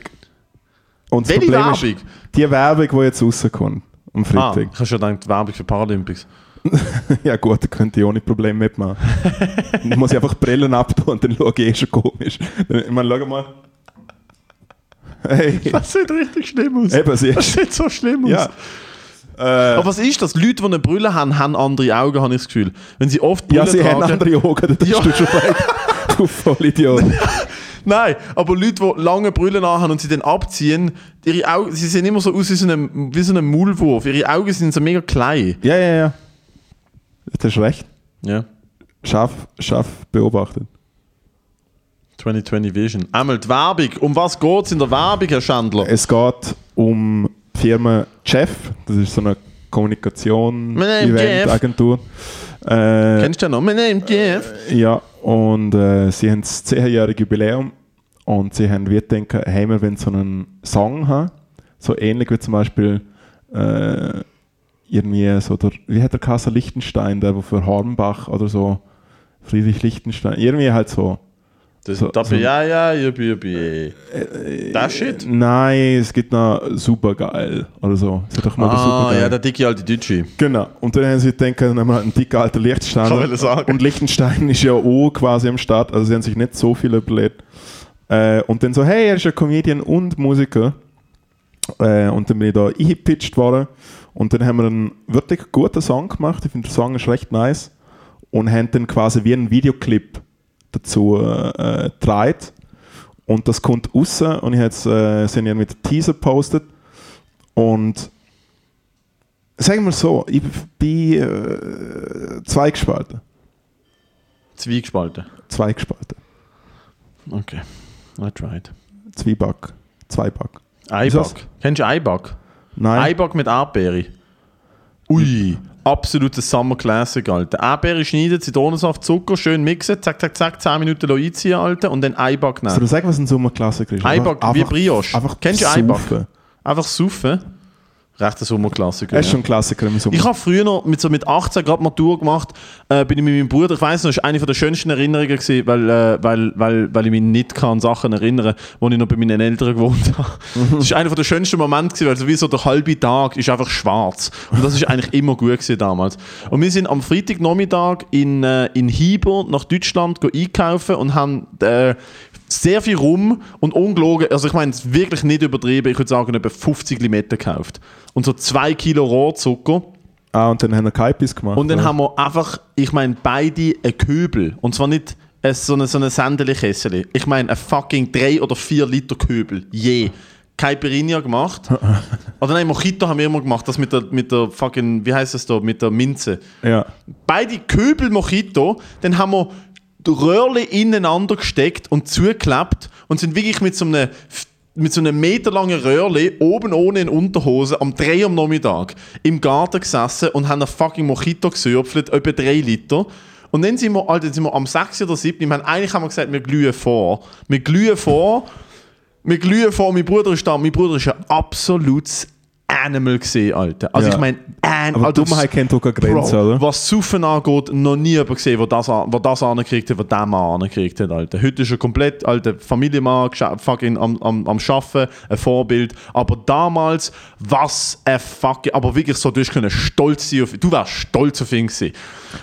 Und das Welche Problem Werbung? ist, die Werbung, die jetzt rauskommt, am Ah, Freitag. ich habe schon gedacht, Werbung für Paralympics. Ja gut, da könnte ich ohne Probleme mitmachen. Dann muss ich einfach die Brillen abtun und dann schaue ich eh schon komisch. Dann- Ich meine, schau mal. Hey, Das sieht richtig schlimm aus. eben, sie Das sieht so schlimm aus. Ja. Äh, Aber was ist das? Leute, die eine Brille haben, haben andere Augen, habe ich das Gefühl. Wenn sie oft Brille ja, sie haben tragen, andere Augen, das Ja. du schon weit. Du Vollidiot. Nein, aber Leute, die lange Brüllen haben und sie dann abziehen, ihre Augen, sie sehen immer so aus wie so ein, wie so ein Maulwurf. Ihre Augen sind so mega klein. Ja, ja, ja. Hast recht. Ja. Scharf, scharf beobachtet. 2020 Vision. Einmal die Werbung. Um was geht es in der Werbung, Herr Schandler? Es geht um die Firma Jeff. Das ist so eine Kommunikation, My name Jeff. Eventagentur. Äh, Kennst du den noch? My name Jeff. ja, und äh, sie haben das 10-jährige Jubiläum und sie haben wie denken, hey, wir wollen so einen Song haben, so ähnlich wie zum Beispiel äh, irgendwie so der, wie hat der Kaiser Lichtenstein, der für Hornbach oder so, Friedrich Lichtenstein, irgendwie halt so Das, So- so- ja, ja, jubi, jubi. Das Shit? Nein, es gibt noch Supergeil oder so. Es hat doch mal Ah, ja, der dicke alte Deutsche. Genau. Und dann haben sie gedacht, dann haben wir einen dicken alten sagen. Und Liechtenstein ist ja auch quasi am Start, also sie haben sich nicht so viel überlegt. Äh, und dann so, hey, er ist ein Comedian und Musiker. Äh, und dann bin ich da eingepitcht worden. Und dann haben wir einen wirklich guten Song gemacht. Ich finde, der Song ist recht nice. Und haben dann quasi wie einen Videoclip dazu äh, gedreht. Und das kommt raus. Und ich habe jetzt äh, ja mit Teaser gepostet. Und sagen wir so, ich bin äh, zweigespalten. Zwiegespalten. Zweigespalten. Okay. I tried. Zwieback. Zweiback. Eiback. Kennst du Eiback? Nein. Eiback mit Erdbeere. Ui, absolutes Summer Classic, Alter. Erdbeere schneiden, Zitronensaft, Zucker, schön mixen, zack, zack, zack, 10 Minuten einziehen, Alter, und dann Eiback Soll nehmen. ich sagen, was ein Sommerklassiker ist? Eiback, wie Brioche. Einfach Kennst du Eiback? Einfach saufen. Rechter Sommerklassiker. Er ist schon ein Klassiker im Sommer. Ich habe früher noch mit, so mit 18 Grad Matur gemacht, äh, bin ich mit meinem Bruder, ich weiß noch, das war eine der schönsten Erinnerungen, gewesen, weil, äh, weil, weil, weil ich mich nicht kann an Sachen erinnern wo ich noch bei meinen Eltern gewohnt habe. Das war einer der schönsten Momente, gewesen, weil so wie so der halbe Tag ist einfach schwarz. Und das ist eigentlich immer gut gewesen damals. Und wir sind am Freitagnachmittag in, äh, in Hieber nach Deutschland einkaufen und haben äh, sehr viel rum und ungelogen, also ich meine, es ist wirklich nicht übertrieben, ich würde sagen, etwa 50 Limetten gekauft. Und so 2 Kilo Rohrzucker. ah, und dann haben wir Kaipis gemacht. Und dann oder? haben wir einfach, ich meine, beide einen Köbel. Und zwar nicht ein, so eine, so eine Sandeli-Kessel. Ich meine, ein fucking 3 oder 4 Liter Köbel. Je. Caipirinha gemacht. oder nein, Mojito haben wir immer gemacht. Das mit der, mit der fucking, wie heißt das da, mit der Minze. Ja. Beide Köbel Mojito, dann haben wir Röhrle ineinander gesteckt und zugeklebt und sind wirklich mit so einem mit so einem meterlangen Röhrle oben ohne in Unterhose am 3 am Nachmittag im Garten gesessen und haben einen fucking Mojito gesürpfelt, etwa 3 Liter. Und dann sind wir, dann sind wir am 6 oder 7. Ich meine, eigentlich haben wir gesagt, wir glühen vor. Wir glühen vor. Wir glühen vor. Mein Bruder ist da. Mein Bruder ist ein absolutes Animal gesehen, Alter. Also Ja. ich meine, an, Aber Alter, Dummheit kennt auch keine Grenze, Bro, oder? was Saufen angeht, noch nie jemand gesehen, der das, der das angekriegt hat, was der Mann angekriegt hat, Alter. Heute ist er komplett, alter Familienmann, fucking am, am, am Arbeiten, ein Vorbild. Aber damals, was ein fucking, aber wirklich so, du können stolz sein auf, du wärst stolz auf ihn gewesen.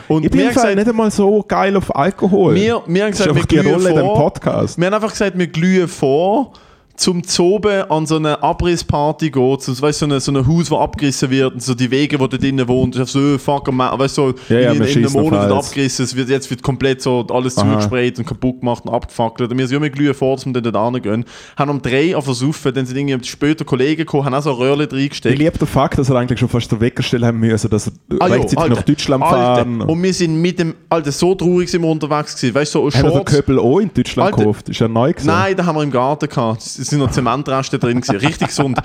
Und Ich bin Fall gesagt, nicht einmal so geil auf Alkohol. wir, wir haben gesagt, wir glühen vor. Podcast. Wir haben einfach gesagt, wir glühen vor, zum Zoben an so eine Abrissparty geht, so, weißt, so, eine, so ein Haus, das abgerissen wird, und so die Wege, wo du drinnen wohnst, so, äh, fuck, weißt du, so, Ja, ja, in, in einem auf Monat abgerissen, es wird, jetzt wird komplett so alles Aha. zugesprayt und kaputt gemacht und abgefackelt. Und wir sind immer glühen vor, dass wir dann dort hingehen. Haben um drei versaufen, dann sind irgendwie später Kollegen gekommen, haben auch so Röhrchen Ich reingesteckt. liebe den Fakt, dass er eigentlich schon fast den Wecker stellen haben müssen, dass er Ah, rechtzeitig Alter, nach Deutschland Alter. fahren. Und wir sind mit dem, Alter, so traurig sind wir unterwegs gewesen, weißt du, so Haben wir den Shorts. Köbel auch in Deutschland Alter. gekauft? Ist er neu gewesen? Nein, da haben wir im Garten gehabt. Sind noch Zementreste drin gewesen. Richtig gesund.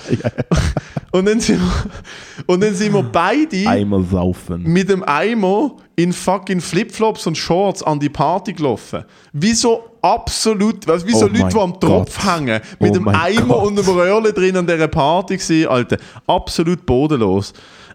und, dann sind wir, und dann sind wir beide Einmal saufen. mit dem Eimer in fucking Flipflops und Shorts an die Party gelaufen. Wie so absolut, weißt, wie so Oh Leute, die am Tropf Gott. hängen. Mit Oh dem Eimer Gott. und dem Röhrle drin an dieser Party gewesen, Alter. Absolut bodenlos.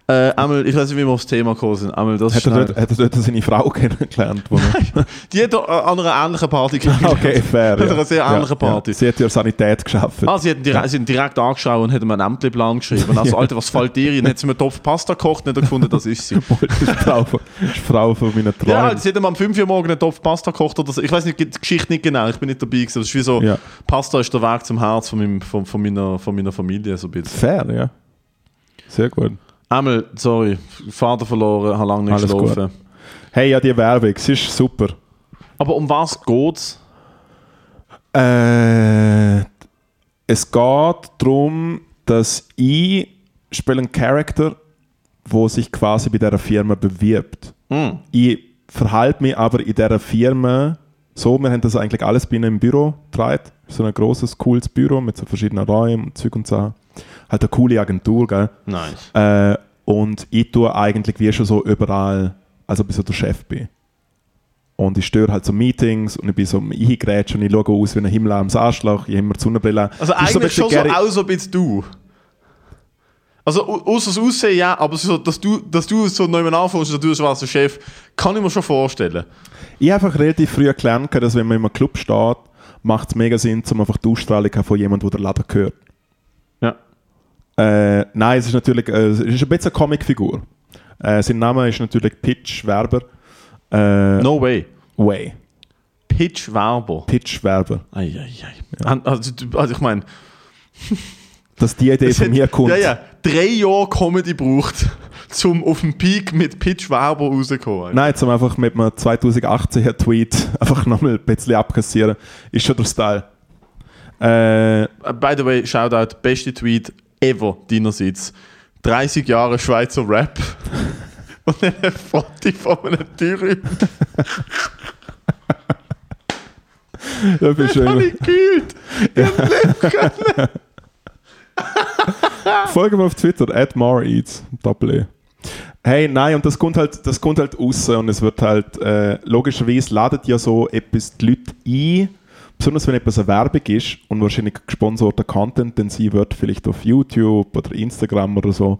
Äh, einmal, ich weiß nicht, wie wir aufs Thema gekommen sind. Einmal das Hat er, dort, hat er dort seine Frau kennengelernt? Wo Die hat an einer ähnlichen Party kennengelernt. okay, fair. An einer sehr ähnlichen Party. Sie hat ja Sanität geschafft. Ah, sie hat, direkt, sie hat direkt angeschaut und hat mir einen Ämterplan geschrieben. Also, Alter, was fällt dir? Dann hat sie mir einen Topf Pasta gekocht und hat gefunden, das ist sie. das ist die Frau von, das ist die Frau von meinen Träumen. Ja, Alter, sie hat mir am 5 Uhr morgens einen Topf Pasta gekocht oder so. Ich weiß nicht die Geschichte nicht genau, ich bin nicht dabei gewesen. Das ist wie so, Ja. Pasta ist der Weg zum Herz von, meinem, von, von, meiner, von meiner Familie, so ein bisschen. Fair, ja. Sehr gut. Einmal, sorry, Vater verloren, habe lange nicht Alles geschlafen. Hey, ja, die Werbung, sie ist super. Aber um was geht's? Äh, es geht darum, dass ich spiele einen Charakter, der sich quasi bei dieser Firma bewirbt. Hm. Ich verhalte mich aber in dieser Firma so, wir haben das eigentlich alles bei im Büro getragen. So ein großes, cooles Büro mit so verschiedenen Räumen und Zeug und Sachen. Halt eine coole Agentur, gell? Nice. Äh, und ich tue eigentlich wie schon so überall, also bis so der Chef bin. Und ich störe halt so Meetings und ich bin so eingegrätscht und ich schaue aus wie ein Himmel am Arschloch, ich habe immer die Sonnenbrille. Also Das so ein eigentlich bisschen schon so Gary- aus, ob jetzt du. Also, au- außer das Aussehen, ja, aber so, dass, du, dass du so neu anfängst, dass du als schwarzer Chef, kann ich mir schon vorstellen. Ich habe einfach relativ früh gelernt, dass wenn man in einem Club steht, macht es mega Sinn, um einfach die Ausstrahlung von jemandem, der den Laden gehört. Ja. Äh, nein, es ist natürlich äh, es ist ein bisschen eine Comicfigur. Äh, sein Name ist natürlich Pitch Werber. Äh, No way. Way. Pitch Werber. Pitch Werber. Eieiei. Also, du- also, ich meine, Dass die Idee von mir kommt. Ja, ja. Drei Jahre Comedy braucht, um auf dem Peak mit Pitch Werber rauszukommen. Nein, zum einfach mit einem 2018er Tweet einfach nochmal ein bisschen abkassieren, ist schon der Style. Äh, Uh, By the way, Shoutout, beste Tweet ever deinerseits. 30 Jahre Schweizer Rap. Und dann ein Foto von einem Türen. da bist du Hab immer. ich gefühlt. Folge mir auf Twitter, at Eats, Doppel E. Hey, nein, und das kommt halt, das kommt halt raus und es wird halt, äh, logischerweise ladet ja so etwas die Leute ein, besonders wenn etwas eine Werbung ist und wahrscheinlich gesponsorter Content, den sie wird, vielleicht auf YouTube oder Instagram oder so,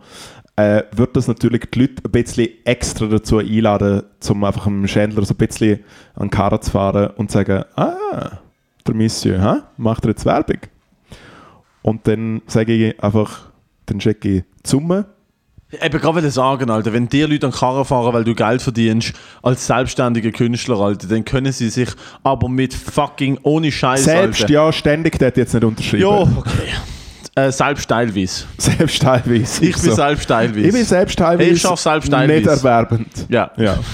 äh, wird das natürlich die Leute ein bisschen extra dazu einladen, um einfach einem Schändler so ein bisschen an den Karren zu fahren und zu sagen, ah, der Monsieur, hä? macht er jetzt Werbung? Und dann sage ich einfach, dann checke ich Summe. Eben gerade wollte sagen, Alter, wenn dir Leute an die Karre fahren, weil du Geld verdienst, als selbstständiger Künstler, Alter, dann können sie sich aber mit fucking ohne Scheiß, Selbst, Alter. ja, ständig, der hat jetzt nicht unterschrieben. Ja, okay. Äh, selbst teilweise. Selbst teilweise. Ich bin so. selbst teilweise. Ich bin selbst teilweise Ich schaff selbst teilweise. nicht erwerbend. Ja. Ja.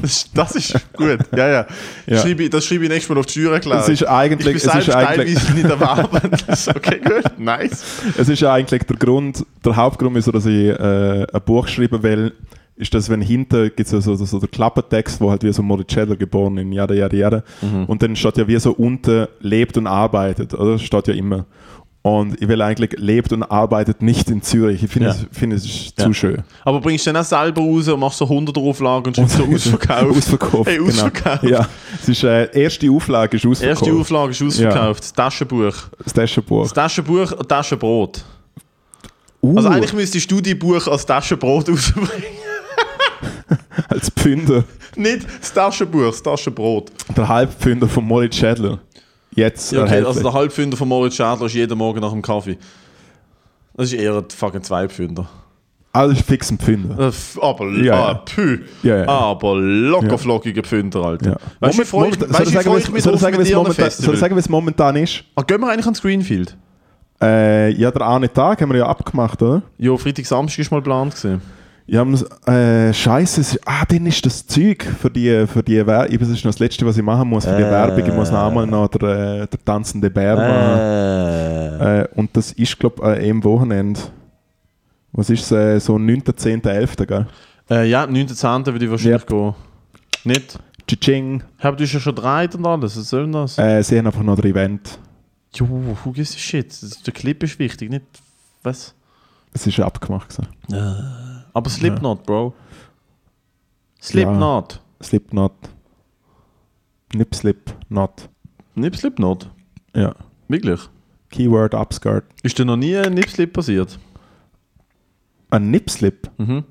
Das, das ist gut. Ja, ja. Ja. Schreibe ich, das schreibe ich nächstes Mal auf die Steuererklärung. Es ist eigentlich- ich bin es ist selbst eigentlich- nicht erwerbend. Das okay, gut. Nice. Es ist ja eigentlich der Grund, der Hauptgrund, wieso dass ich äh, ein Buch schreiben will, ist, dass wenn hinten gibt es ja so, so der Klappentext, wo halt wie so Schädler geboren in Jada Jada Jada. Mhm. Und dann steht ja wie so unten lebt und arbeitet, oder? Das steht ja immer. Und ich will eigentlich lebt und arbeitet nicht in Zürich. Ich finde Ja. es, finde es ist Ja. zu schön. Aber bringst du dann auch selber raus und machst so 100 Auflagen und schreibst so ausverkauft. Ausverkauft. Hey, ausverkauft. Genau. Ja, es ist, äh, erste Auflage ist ausverkauft. Erste Auflage ist ausverkauft. Das Taschenbuch. Das Taschenbuch. Das Taschenbuch und Taschenbrot. Uh, Also eigentlich müsstest du dein Buch als Taschenbrot rausbringen. als Pfünder. Nicht das Taschenbuch, das Taschenbrot. Der Halbpfünder von Moritz Schädler. Jetzt Ja, okay, also der Halbfünder von Moritz Schädler ist jeden Morgen nach dem Kaffee. Das ist eher ein fucking Zweipfünder. Alles fix ein Pfünder. Äh, Aber, Ja, ah, ja. pü. Ja, ja. aber locker Ja. flockige Pfünder, Alter. Ja. Weißt du, freue ich, weißt, soll wie ich sagen, ich wie mich es- soll sagen, mit momentan, soll ich sagen, wie es momentan ist? Ah, gehen wir eigentlich ans Greenfield? Äh, ja, der eine Tag haben wir ja abgemacht, oder? Ja, Freitag, Samstag ist mal geplant gewesen. Ja, äh, Scheiße, ah, dann ist das Zeug für die, für die Werbung. Das ist noch das Letzte, was ich machen muss für die Äh. Werbung. Ich muss noch einmal noch der, äh, der tanzende Bär machen. Äh. Äh, und das ist, glaube ich, äh, im Wochenende. Was ist es? Äh, so 9., 10., 11., gell? Äh, ja, 9.10. würde ich wahrscheinlich Yep. gehen. Nicht? Tsching. Habt ihr schon drei und alles? Was soll denn das? Äh, sie haben einfach noch ein Event. Jo, who gives a shit? Der Clip ist wichtig, nicht was? Es ist abgemacht. Gewesen. Aber Slipknot, Bro. Slipknot. Slipknot. Nip Slipknot. Nicht Slipknot. Ja. Wirklich? Keyword Upskirt. Ist dir noch nie ein Nipslip passiert? Ein Nipslip. Mhm.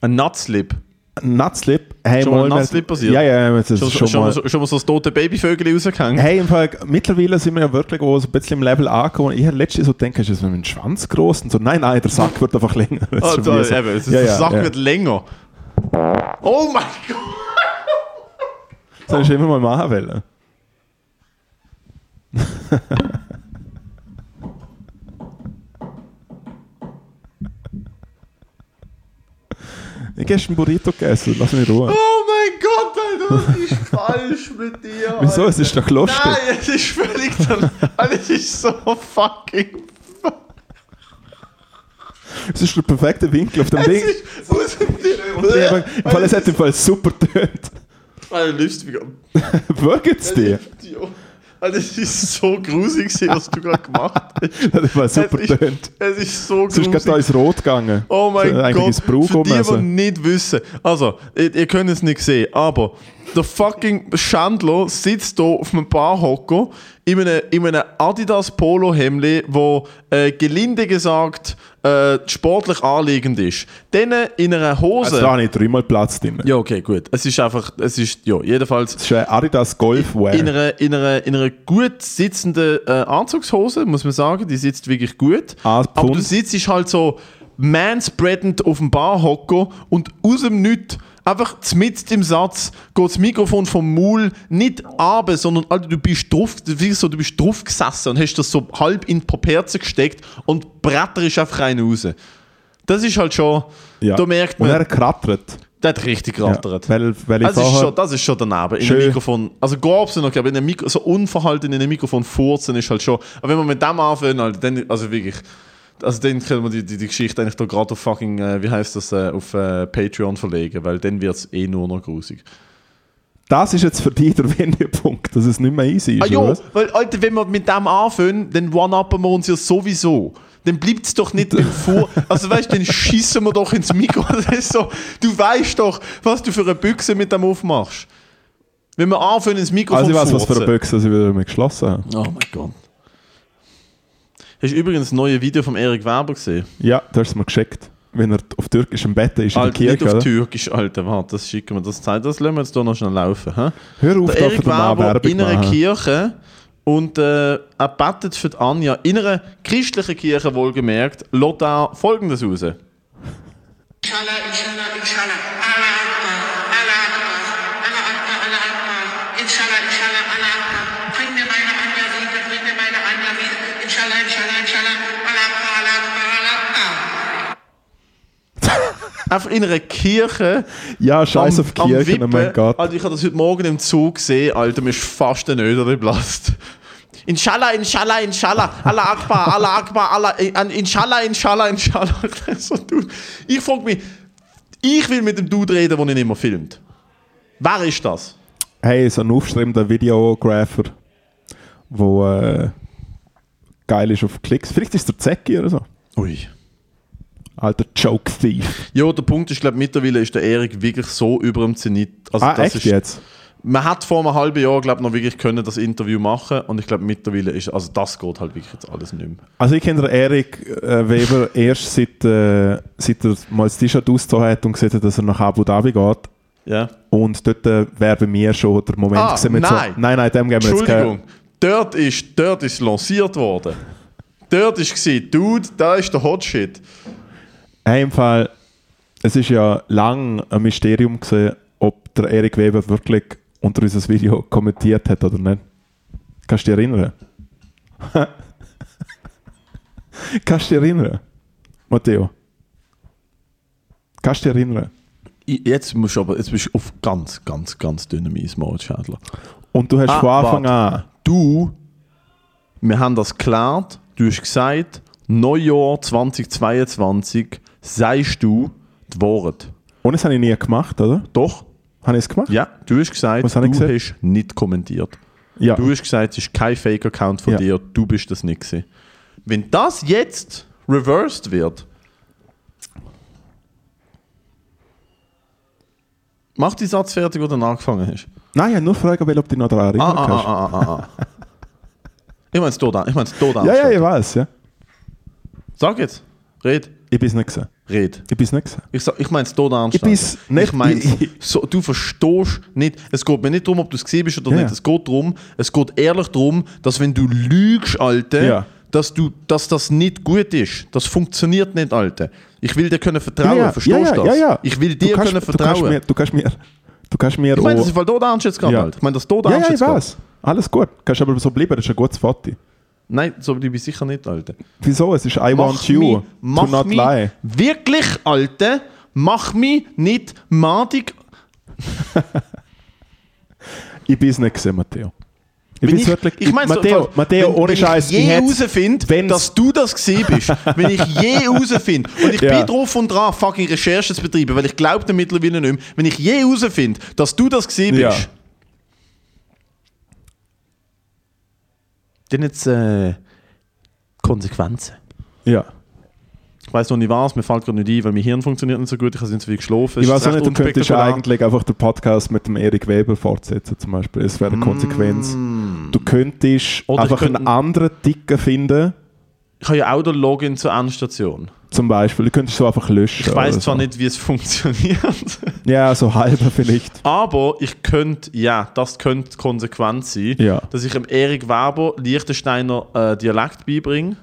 Ein Nutslip. Nutslip. Hey, Schon mal Nutslip passiert? Ja, ja, das ist Schon, schon, schon, mal. mal, schon mal so das tote Babyvögel rausgehängt? Hey, im Fall, mittlerweile sind wir ja wirklich auch so ein bisschen im Level angekommen. Ich habe letztens so gedacht, ist das mit dem Schwanz groß? Und so, nein, nein, der Sack wird einfach länger. Ist Ah, schon da, so. eben, Ja, der ja, Sack ja. wird länger. Oh mein Gott! Das soll ich immer mal machen wollen. Ich gestern Burrito gegessen, lass mich in Ruhe. Oh mein Gott, Alter, was ist falsch mit dir? Wieso? Alter? Es ist doch lustig. Nein, es ist völlig. dann- Alter, es ist so fucking. Es ist der perfekte Winkel auf dem Es Ding. ist. Aus dem habe- Im Fall, es hat im Fall super tönt. Alter, löst mich Wirkt es dir? Alter, es ist so grusig, was du gerade gemacht hast. Das Fall super es, ist, es ist so Es ist gerade da grusig. ins Rot gegangen. Oh mein eigentlich Gott, ins Brauch für die, die umessen. nicht wissen. Also, ihr, ihr könnt es nicht sehen, aber der fucking Schandler sitzt da auf einem Barhocker, in einem, in einem Adidas Polo Hemli, wo äh, gelinde gesagt äh, sportlich anliegend ist. Dann in einer Hose. Also da habe ich dreimal Platz drin. ja, okay, gut. Es ist einfach, es ist, ja, jedenfalls Das ist ein Adidas Golfwear. in einer, in einer, in einer gut sitzenden äh, Anzugshose, muss man sagen. Die sitzt wirklich gut. Ah, Aber du sitzt halt so manspreadend auf dem Barhocker und aus dem Nichts, einfach mit im Satz, geht das Mikrofon vom Maul nicht runter, sondern Alter, du bist drauf, wie so, du bist drauf gesessen und hast das so halb in die Paperze gesteckt und bretter ist einfach rein raus. Das ist halt schon, ja. da merkt Und man, er krattert. der hat richtig Ja, gerattert. weil, weil ich Das ist, schon, das ist schon daneben. In einem Mikrofon. Also gab's noch, aber in Mikro, so unverhalten in einem Mikrofon furzen ist halt schon. Aber wenn wir mit dem anfangen, halt, dann, also wirklich. Also dann können wir die, die, die Geschichte eigentlich da gerade auf fucking, äh, wie heißt das, äh, auf äh, Patreon verlegen, weil dann wird es eh nur noch grusig. Das ist jetzt für dich der Wendepunkt, dass es nicht mehr easy ist, Ah was? weil Alter, wenn wir mit dem anfangen, dann one-uppen wir uns ja sowieso. Dann bleibt es doch nicht im Vor... Also weißt du, dann schießen wir doch ins Mikro. Das ist so, du weißt doch, was du für eine Büchse mit dem aufmachst. Wenn wir anfangen, ins Mikrofon Also ich weiß, was für eine Büchse ich wieder mit geschlossen habe. Oh mein Gott. Hast du übrigens das neue Video von Erik Weber gesehen? Ja, du hast es mir geschickt. Wenn er auf türkischem Bett ist in Alter, der nicht Kirche, auf oder? Türkisch, Alter. Warte, das schicken wir. Das, Zeit, das lassen wir jetzt hier noch schnell laufen. Hä? Hör auf, Der da Erik Weber in einer machen. Kirche und äh, er betet für die Anja. In einer christlichen Kirche wohlgemerkt, lässt er folgendes raus. Inshallah, Inshallah, Inshallah. Allah Akbar, Allah Akbar, Allah Akbar, Allah Akbar. Inshallah, Inshallah, Allah Akbar. Bring mir meine Anja wieder, bring mir meine Anja wieder. Inshallah, Inshallah, Inshallah. Allah Akbar, Allah Akbar, Allah Akbar. Einfach in einer Kirche. Ja, scheiß auf am Kirche, oh Wippen. mein Gott. Alter, ich habe das heute Morgen im Zug gesehen, Alter, mir ist fast der Nöder geblasst. Inshallah, Inshallah, Inshallah, Allah Akbar, Allah Akbar, Allah, äh, Inshallah, Inshallah, Inshallah. so, Dude. Ich frage mich, ich will mit dem Dude reden, der ihn immer filmt. Wer ist das? Hey, so ein aufstrebender Videographer, wo äh, geil ist auf Klicks. Vielleicht ist der Zecki oder so. Ui. Alter Joke Thief. Ja, der Punkt ist, glaube mittlerweile ist der Erik wirklich so über dem Zenit. Also, Ah, das echt ist, jetzt? Man hat vor einem halben Jahr, glaube noch wirklich können das Interview machen und ich glaube mittlerweile ist, also das geht halt wirklich jetzt alles nicht mehr. Also ich kenne den Erik äh, Weber erst seit, äh, seit er mal das T-Shirt ausgezogen hat und gesehen hat, dass er nach Abu Dhabi geht. Ja. Und dort äh, wäre bei mir schon der Moment Ah, gewesen mit nein. so... Nein, nein, dem geben wir jetzt Entschuldigung, dort ist, dort ist lanciert worden. Dort ist gesehen, Dude, da ist der Hot Shit. Hey, im Fall, es ist ja lang ein Mysterium gewesen, ob der Erik Weber wirklich unter unser Video kommentiert hat oder nicht. Kannst du dich erinnern? Kannst du dich erinnern? Matteo? Kannst du dich erinnern? Jetzt musst du aber, jetzt bist du auf ganz, ganz, ganz dünnem Eis, Moritz Schädler. Und du hast Ah, von Anfang warte. an... Du, wir haben das geklärt, du hast gesagt, Neujahr 2022 sagst du die Wahrheit. Und das habe ich nie gemacht, oder? Doch? Habe ich es gemacht? Ja, du hast gesagt, Was du gesagt? hast nicht kommentiert. Ja. Du hast gesagt, es ist kein Fake-Account von Ja. dir, du bist das nicht gewesen. Wenn das jetzt reversed wird, mach die Satz fertig, den du angefangen hast. Nein, ich habe nur fragen, weil, ob du noch daran Ah, erinnern ah, kannst. ah, ah, ah, ah. Ich meine es tot an. Ich meine es tot an. Ja, ja, ich weiß, ja. Sag jetzt. Red. Ich bin es nicht gesehen. Red. Ich bin es nicht gesehen. Ich, sag- ich meine es tot ernst. Ich bin's Alter. nicht- Ich mein's, so, du verstehst nicht. Es geht mir nicht darum, ob du es gesehen bist oder Ja. nicht. Es geht darum, es geht ehrlich darum, dass wenn du lügst, Alter, Ja. dass, du, dass das nicht gut ist. Das funktioniert nicht, Alter. Ich will dir können vertrauen. Verstehst du ja, das? ja, ja. Ich will Du dir können Du kannst vertrauen. mir, du kannst mir, du kannst mir ich meine, das ist weil tot ernst jetzt gerade, Ja. Alter. Ich meine, das tot Ja, ernst ja, ich jetzt gerade. weiß. Alles gut. Kannst aber so bleiben, das ist ein gutes Foto. Nein, so bleibe ich sicher nicht, Alter. Wieso? Es ist I Mach want you mich- to not mich- lie. Wirklich, Alter, mach mich nicht madig. Ich bin es nicht gesehen, Matteo. Ich Wenn bin's ich, wirklich. ich meine, Matteo, Matteo, wenn, ohne wenn Scheiß. ich je herausfinde, dass du das gesehen bist, wenn ich je herausfinde, und ich Ja. bin drauf und dran, fucking Recherchen zu betreiben, weil ich glaube mittlerweile nicht mehr, wenn ich je herausfinde, dass du das gesehen Ja. Dann jetzt äh, Konsequenzen. Ja. Ich weiß noch nicht was, mir fällt gerade nicht ein, weil mein Hirn funktioniert nicht so gut, ich habe jetzt wie geschlafen. Ich Es weiß auch nicht, du könntest eigentlich einfach den Podcast mit dem Erik Weber fortsetzen, zum Beispiel. Das wäre eine Konsequenz. Mm. Du könntest Oder einfach könnte- einen anderen Dicken finden, Ich habe ja auch den Login zur Endstation. Zum Beispiel. Du könntest so einfach löschen. Ich weiß zwar so. nicht, wie es funktioniert, Ja, so halber vielleicht. aber ich könnte, ja, das könnte konsequent sein, Ja. dass ich dem Erik Weber Liechtensteiner äh, Dialekt beibringe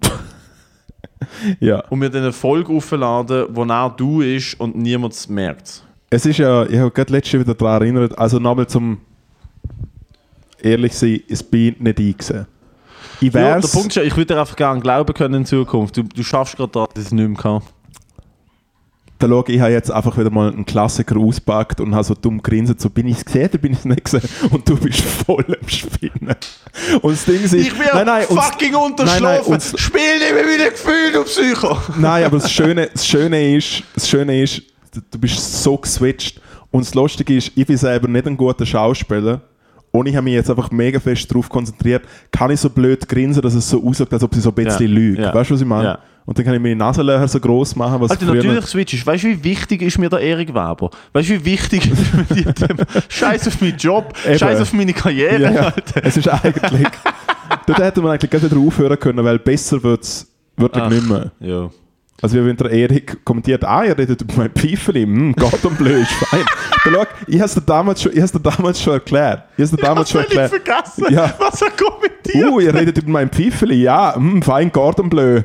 Ja. und mir dann eine Folge aufladen, wo er du ist und niemand es merkt. Es ist ja, ich habe gerade letztes wieder daran erinnert, also nochmal zum ehrlich sein, es bin nicht ich gewesen. Ich Ja, der Punkt ist ja, ich würde dir einfach gerne glauben können in Zukunft. Du, du schaffst gerade da, dass ich es nicht mehr kann. da schau, ich habe jetzt einfach wieder mal einen Klassiker auspackt und habe so dumm grinset, so bin ich es gesehen oder bin ich es nicht gesehen und du bist voll am Spinnen. Und das Ding ist, Ich bin nein, nein, und- fucking nein, unterschlafen. nein, und- Spiel nicht mehr mit den Gefühlen, du Psycho. Nein, aber das Schöne, das Schöne ist, das Schöne ist, du- du bist so geswitcht. Und das Lustige ist, ich bin selber nicht ein guter Schauspieler. Und ich habe mich jetzt einfach mega fest darauf konzentriert, kann ich so blöd grinsen, dass es so aussieht, als ob sie so ein bisschen Ja, lügt. ja, Weißt du, was ich meine? ja. Und dann kann ich meine Nasenlöcher so groß machen, was Alter, natürlich switchst. Weißt du, wie wichtig ist mir der Erik Weber? Weißt du, wie wichtig ist mir die, dem Scheiß auf meinen Job, Eben. Scheiß auf meine Karriere, Ja. Alter. Es ist eigentlich. dort hätte man eigentlich gleich wieder aufhören können, weil besser wird es wirklich Ach. nicht mehr. Ja. Also wie wenn der Erik kommentiert, ah, ihr redet über mein Pfeifeli, hm, Gott und blöd, ist fein. Da, schau, ich habe es dir damals schon, ich hab's dir damals schon erklärt. Ich habe dir damals schon erklärt. vergessen, Ja. was er kommentiert. Uh, ihr redet über mein Pfeifeli, ja, hm, fein, Gott und blöd.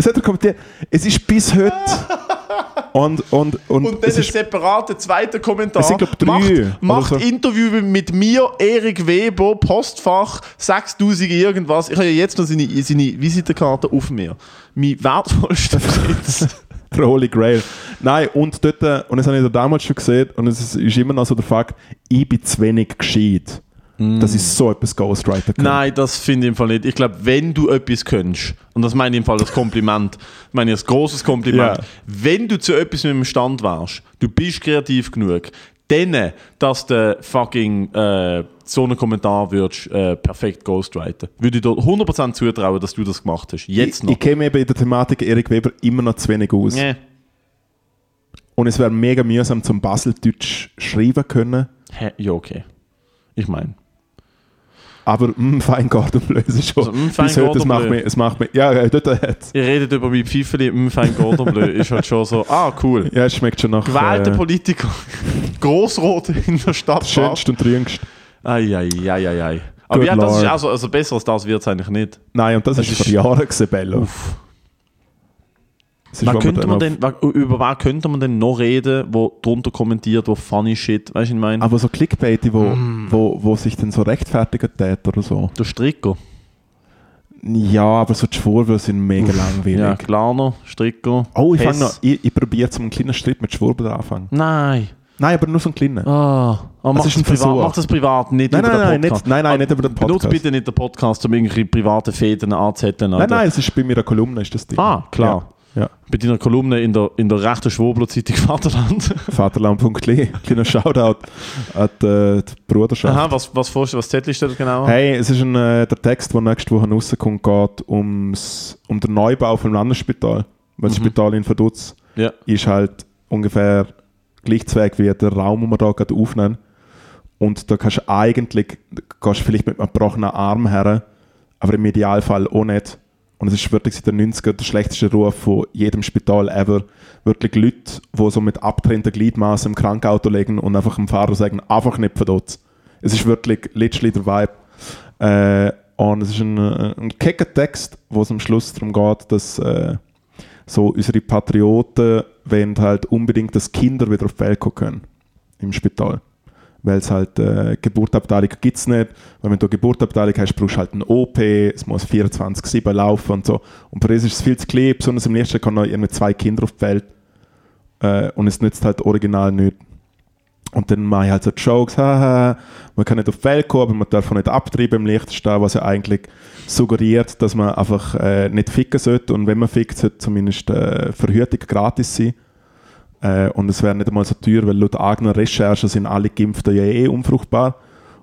Es hat er kommentiert, es ist bis heute. Und, und, und, Und dann ein separater zweiter Kommentar. Es sind, glaub, drei macht macht so. Interview mit mir, Erik Weber, Postfach 6000 irgendwas. Ich habe ja jetzt noch seine, seine Visitenkarte auf mir. Mein wertvollster Besitz. der Holy Grail. Nein, und dort, äh, und das habe ich damals schon gesehen, und es ist, ist immer noch so der Fakt, ich bin zu wenig gescheit, dass ich so etwas Ghostwriter kann. Nein, das finde ich im Fall nicht. Ich glaube, wenn du etwas könntest, und das meine ich im Fall als Kompliment, ich meine als großes Kompliment, Ja. wenn du zu etwas mit dem Stand wärst, du bist kreativ genug, dann, dass du fucking äh, so einen Kommentar würdest äh, perfekt ghostwriten. Würde ich dir 100% zutrauen, dass du das gemacht hast. Jetzt ich, noch. ich kenne eben in der Thematik Erik Weber immer noch zu wenig aus. Nee. Und es wäre mega mühsam zum Baseldeutsch schreiben können. Hä? Ja, okay. Ich meine. Aber mm, fein Gordon ist schon. Also, mm, bis fein heute, es macht mich, es macht mich, ja, dort hat's. Ihr redet über mein Pfeifeli, mh, fein Gordon Bleu, ist halt schon so, ah, cool. Ja, es schmeckt schon nach Gewählter äh, Politiker, Grossrot in der Stadt. schönst und trüngst. Eieieiei. Aber Good ja, das ist Lord. also, also besser als das wird es eigentlich nicht. Nein, und das, Das ist ist- vor Jahren gewesen, Bello. Das wo könnte man denn, über wer könnte man denn noch reden, wo drunter kommentiert, wo funny shit, weißt du, ich meine? Aber so Clickbait, wo, Mm. wo, wo sich dann so rechtfertigen tät oder so. Der Stricker. Ja, aber so die Schwurbel sind mega langweilig. Ja, Klarner, Stricker. Oh, ich fange noch. Ich, ich probiere zum einen kleinen Strip mit Schwurbel anfangen. Nein. Nein, aber nur so einen kleinen. Ah, oh, mach, ist das ein privat, mach das privat, nicht Nein, über nein, den nein, Podcast. nicht- nein, nein, Ah, nicht über den Benutzt Podcast. bitte nicht den Podcast, um irgendwelche private Fäden anzuzetteln. Nein, nein, es ist bei mir eine Kolumne, ist das Ding. Ah, klar. Ja, ja. Bei deiner Kolumne in der, in der rechten Schwurbler-Zeitung Vaterland. Vaterland.li. Kleiner Shoutout an die, die Bruderschaft. Aha, was, was, was, was zettelst du da genau? Hey, es ist ein, äh, der Text, der nächste Woche rauskommt, geht ums, um den Neubau vom Landesspital. Weil das Spital in Verdutz Ja. ist halt ungefähr gleichzweig wie der Raum, den wir hier gerade aufnehmen. Und da kannst du eigentlich, du vielleicht mit einem gebrochenen Arm her, aber im Idealfall auch nicht. Und es ist wirklich seit den 90er der schlechteste Ruf von jedem Spital ever. Wirklich Leute, die so mit abgetrennten Gliedmaßen im Krankauto liegen und einfach dem Fahrer sagen, einfach nicht verdutzt. Es ist wirklich literally der Vibe. Äh, und es ist ein, äh, ein kecker Text, wo es am Schluss darum geht, dass äh, so unsere Patrioten wollen halt unbedingt, dass Kinder wieder auf die Welt kommen können im Spital. Weil es halt äh, Geburtabteilung gibt es nicht. Weil wenn du eine Geburtabteilung hast, brauchst du halt ein OP, es muss 24-7 laufen und so. Und für uns ist es viel zu klein, besonders im nächsten kommen noch zwei Kinder auf die Welt. Äh, und es nützt halt original nicht. Und dann mache ich halt so Jokes, haha, man kann nicht auf die Welt kommen, aber man darf auch nicht abtreiben im Liechtenstein, was ja eigentlich suggeriert, dass man einfach äh, nicht ficken sollte. Und wenn man fickt, sollte zumindest äh, Verhütung gratis sein. Äh, und es wäre nicht einmal so teuer, weil laut eigener Recherchen sind alle Geimpften ja eh unfruchtbar.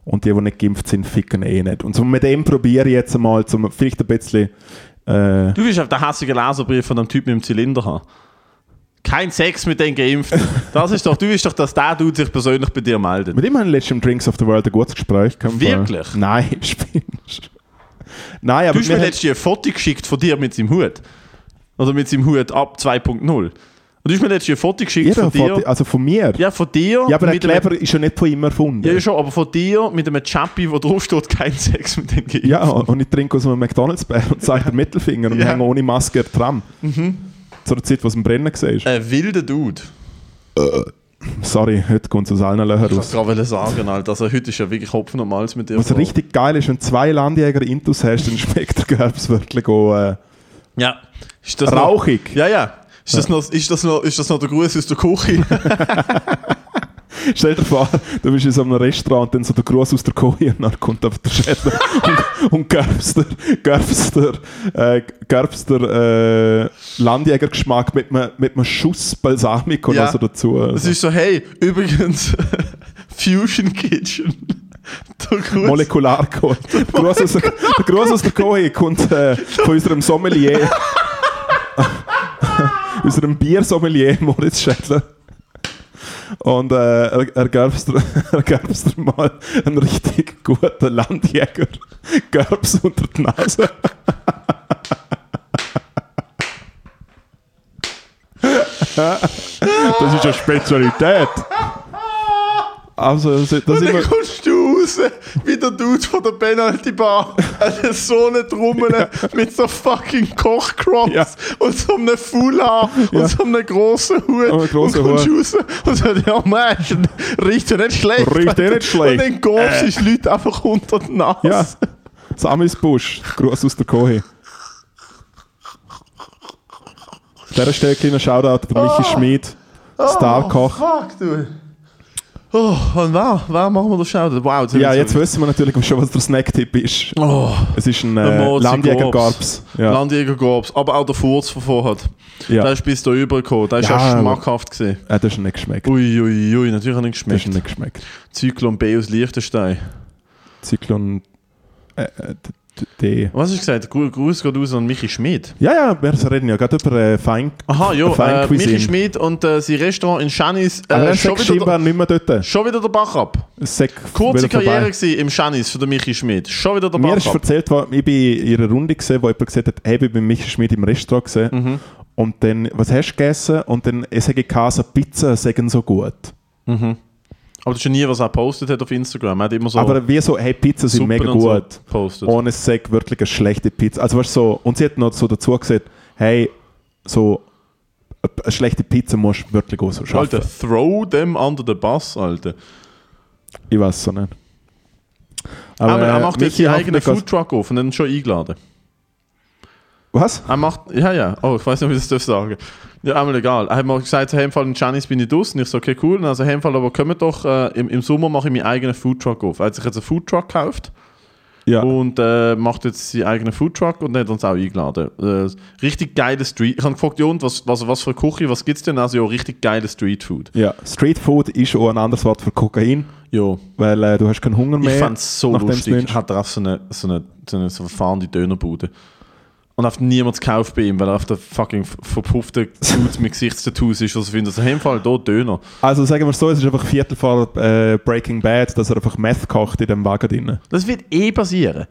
Und die, die nicht geimpft sind, ficken eh nicht. Und so mit dem probiere ich jetzt einmal, zum vielleicht ein bisschen. Äh, Du willst auf den hässigen Leserbrief von dem Typ mit dem Zylinder haben. Kein Sex mit den Geimpften. Das ist doch, du bist doch, dass der Dude sich persönlich bei dir meldet. Mit ihm haben wir letztens im Drinks of the World ein gutes Gespräch gehabt. Wirklich? Nein, spinnst Nein, aber Du hast mir letztens ein Foto geschickt von dir mit seinem Hut. Oder mit seinem Hut ab 2.0. Und du hast mir letztens ein Foto geschickt jeder von dir. Foto, also von mir. Ja, von dir. Ja, aber der mit einem- Kleber ist ja nicht von ihm erfunden. Ja, schon, aber von dir mit einem Chappi, wo drauf steht, kein Sex mit den Geimpften. Ja, und ich trinke aus einem McDonalds-Bär und zeige den Mittelfinger und Ja. hänge ohne Maske am Tram. Zu der Zeit, wo es im Brennen war. Ein wilder Dude. Sorry, heute kommt es aus allen Löchern Ich raus. wollte gerade sagen, Alter. Also heute ist ja wirklich Hopfen und Malz mit dir. Was richtig geil ist, wenn du zwei Landjäger Intus hast, dann schmeckt der Gerbs wirklich auch, äh, Ja. Ist das noch, rauchig. ja, ja. Ist das, noch, ist, das noch, ist das noch der Gruß aus der Küche? Stell dir vor, du bist in so einem Restaurant und dann so der Gruß aus der Küche und dann kommt einfach der Schädler und, und gerbst der, gerbst der, äh, gerbst der äh, Landjägergeschmack mit einem, mit einem Schuss Balsamico Ja. so dazu. Es ist so, hey, übrigens, Fusion Kitchen. Molekularcode. Der Gruß aus der, der kommt äh, von unserem Sommelier. unserem Biersommelier Moritz Schädler. Und äh, er, er gab's dir mal einen richtig guten Landjäger. Gab's unter die Nase. das ist eine Spezialität. Also, das das Und ist dann immer, kommst du raus, wie der Dude von der Penalty Eine so eine Trommel mit so fucking Kochcrops Ja. und so einem Foulard Ja. und so einem grossen Hut. Oh, und kommst Hut. raus und sagst, ja, Mensch, riecht ja nicht schlecht. Riecht eh nicht schlecht. Und dann gobst du Leute einfach unter die Nase. Ja, Samis Busch, Gruß aus der Kohe. An dieser Stelle kleiner Shoutout an Michi Schmid, Starkoch. Fuck, du. Oh, und wer? Wer machen wir das Shoutout? Wow, Ja, jetzt wissen wir natürlich schon, was der Snacktipp ist. Oh, Es ist ein äh, Mozi Landjäger Gorbs. Garbs. Ja. Landjäger Gobs, aber auch der Furz von vorher. Ja. Der ist bis da rübergekommen, der ist ja, aber- schmackhaft gesehen. Äh, das ist nicht geschmeckt. Ui, ui, ui, natürlich hat nicht Das ist geschmeckt. nicht geschmeckt. Zyklon B aus Liechtenstein. Zyklon äh, äh, d-. Was hast du gesagt? Gru- Gruß geht aus an Michi Schmid. Ja, ja, wir reden ja gerade über äh, Fein. Aha, ja, äh. Michi Schmid und äh, sein Restaurant in Schanis. Aber Äh, er schon, wieder der, nicht mehr dort. schon wieder der Bach ab. Es sagt Kurze. Karriere gewesen im Schanis für den Michi Schmid. Schon wieder der Mir Bach ist ab. erzählt worden, ich bin in ihrer Runde gesehen, wo jemand gesagt hat, hey, ich bin bei Michi Schmid im Restaurant gesehen. Mhm. Und dann, was hast du gegessen? Und dann, ich sage Kase, Pizza sagen so gut. Aber das ist ja nie, was er postet hat auf Instagram. Er hat immer so Aber wie so, hey, Pizza sind mega so gut. postet. Ohne es sagt wirklich eine schlechte Pizza. Also weißt du, so, und sie hat noch so dazu gesagt, hey, so, eine schlechte Pizza musst du wirklich auch so schaffen. Alter, throw them under the bus, Alter. Ich weiß so nicht. Aber, er äh, macht jetzt Michi seinen eigenen Foodtruck auf und dann schon eingeladen. Was? Er macht, ja, ja, oh, ich weiß nicht, wie ich das sagen darf. Ja, einmal egal. Er hat mal gesagt, hey, im Fall in Janis bin ich. Und ich so, okay, cool. Und also, hey, im Fall, aber kommen doch, äh, im, im Sommer mache ich meinen eigenen Foodtruck auf. Er hat sich jetzt einen Foodtruck gekauft Ja. und äh, macht jetzt seinen eigenen Foodtruck und hat uns auch eingeladen. Äh, richtig geile Street. Ich habe gefragt, ja, und was, was, was für eine Küche, was gibt es denn? Also, ja, richtig geile Streetfood. ja. Street Food ist auch ein anderes Wort für Kokain, Ja, weil äh, du hast keinen Hunger mehr. ich fand es so lustig. Hat er auf so eine, so eine, so eine, so eine fahrende Dönerbude. Und auf niemand gekauft bei ihm, weil er auf der fucking f- verpuffte Dude mit Gesichtstattoos ist, was findet. Also, in dem Fall hier Döner. Also sagen wir so, es ist einfach Viertel vor äh, Breaking Bad, dass er einfach Meth kocht in dem Wagen drin. Das wird eh passieren.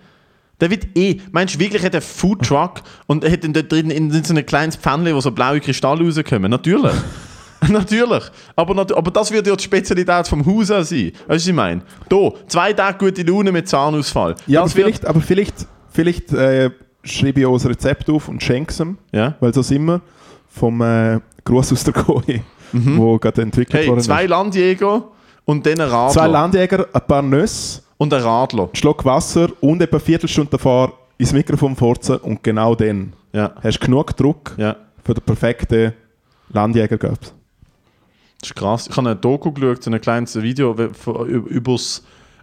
Der wird eh. Meinst du wirklich, er hat einen Foodtruck und er hat in dort drin in so ein kleines Pfännchen, wo so blaue Kristalle rauskommen? Natürlich. Natürlich. Aber, nat aber das wird ja die Spezialität vom Haus auch sein. Weißt du, was ich meine? Hier, zwei Tage gute Laune mit Zahnausfall. Ja, aber vielleicht, aber vielleicht, vielleicht äh, schreibe ich auch ein Rezept auf und schenke es ihm, ja. weil so sind wir vom äh, Gruß aus der Kohle, wo gerade entwickelt Mhm. Hey, worden zwei ist. Landjäger und dann ein Radler. Zwei Landjäger, ein paar Nüsse, und ein Radler. einen Schluck Wasser und etwa eine Viertelstunde davor ins Mikrofon furzen und genau dann Ja. hast du genug Druck ja. für den perfekten Landjäger gehabt. Das ist krass. Ich habe ein Doku geschaut, so ein kleines Video über,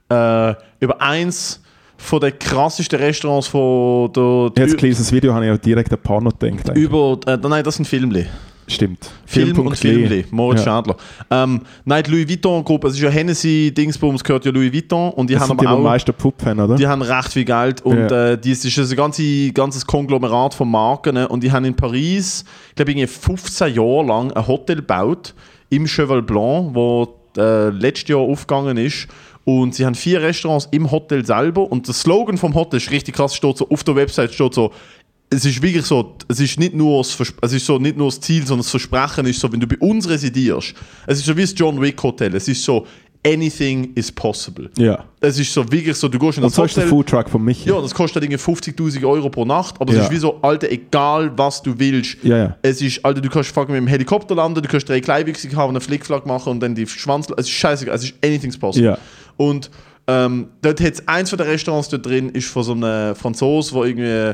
äh, über eins von den krassesten Restaurants von der... Jetzt ein kleines Video habe ich auch direkt an Porno gedacht. eigentlich. über, äh, nein, das sind Filmli. Stimmt. Film und Film.ly. Filmli, Moritz Ja. Schadler. Ähm, nein, die Louis Vuitton-Gruppe, es ist ja Hennessy, Dingsbums gehört ja Louis Vuitton und die Das haben sind die, aber die auch... meisten Pup haben, oder? Die haben recht viel Geld und Ja. äh, dies ist ein ganze, ganzes Konglomerat von Marken ne? und die haben in Paris, ich glaube, irgendwie 15 Jahre lang ein Hotel gebaut im Cheval Blanc, wo äh, letztes Jahr aufgegangen ist und sie haben vier Restaurants im Hotel selber. Und der Slogan vom Hotel ist richtig krass, steht so auf der Website steht so es ist wirklich so, es ist nicht nur das, es ist so nicht nur das Ziel, sondern das Versprechen ist so, wenn du bei uns residierst, es ist so wie das John Wick Hotel, es ist so, anything is possible. ja. Es ist so wirklich so, du gehst in Und das der Hotel, Foodtruck von Michi. ja, das kostet irgendwie 50.000 Euro pro Nacht, aber es Ja. ist wie so, Alter, egal was du willst. Ja, ja. Es ist, Alter, du kannst fucking mit dem Helikopter landen, du kannst drei Kleinwüchsige haben, einen Flickflack machen und dann die Schwanz. Es ist scheißegal, es ist anything's possible. Ja. Und ähm, dort hat eins von den Restaurants dort drin, ist von so einem Franzos, wo irgendwie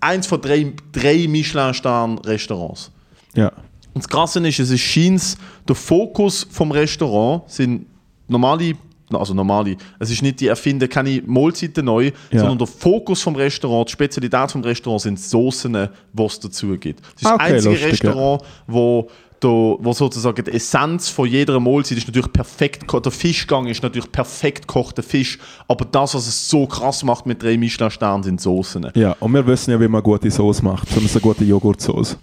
eins von drei, drei Michelin-Stern-Restaurants. Ja. Und das Krasse ist, es ist scheint, der Fokus vom Restaurant sind normale, also normale, es ist nicht die erfinden keine Mahlzeiten neu, Ja. sondern der Fokus vom Restaurant, die Spezialität vom Restaurant sind Soßen, was es dazu gibt. Es ist Ah, das okay, einzige lustig, Restaurant, wo da, wo sozusagen die Essenz von jeder Mahlzeit ist natürlich perfekt, der Fischgang ist natürlich perfekt gekochter Fisch, aber das, was es so krass macht mit drei Michelin-Sternen, sind Soßen. ja, und wir wissen ja, wie man gute Sauce macht. Zumindest eine gute Joghurtsauce.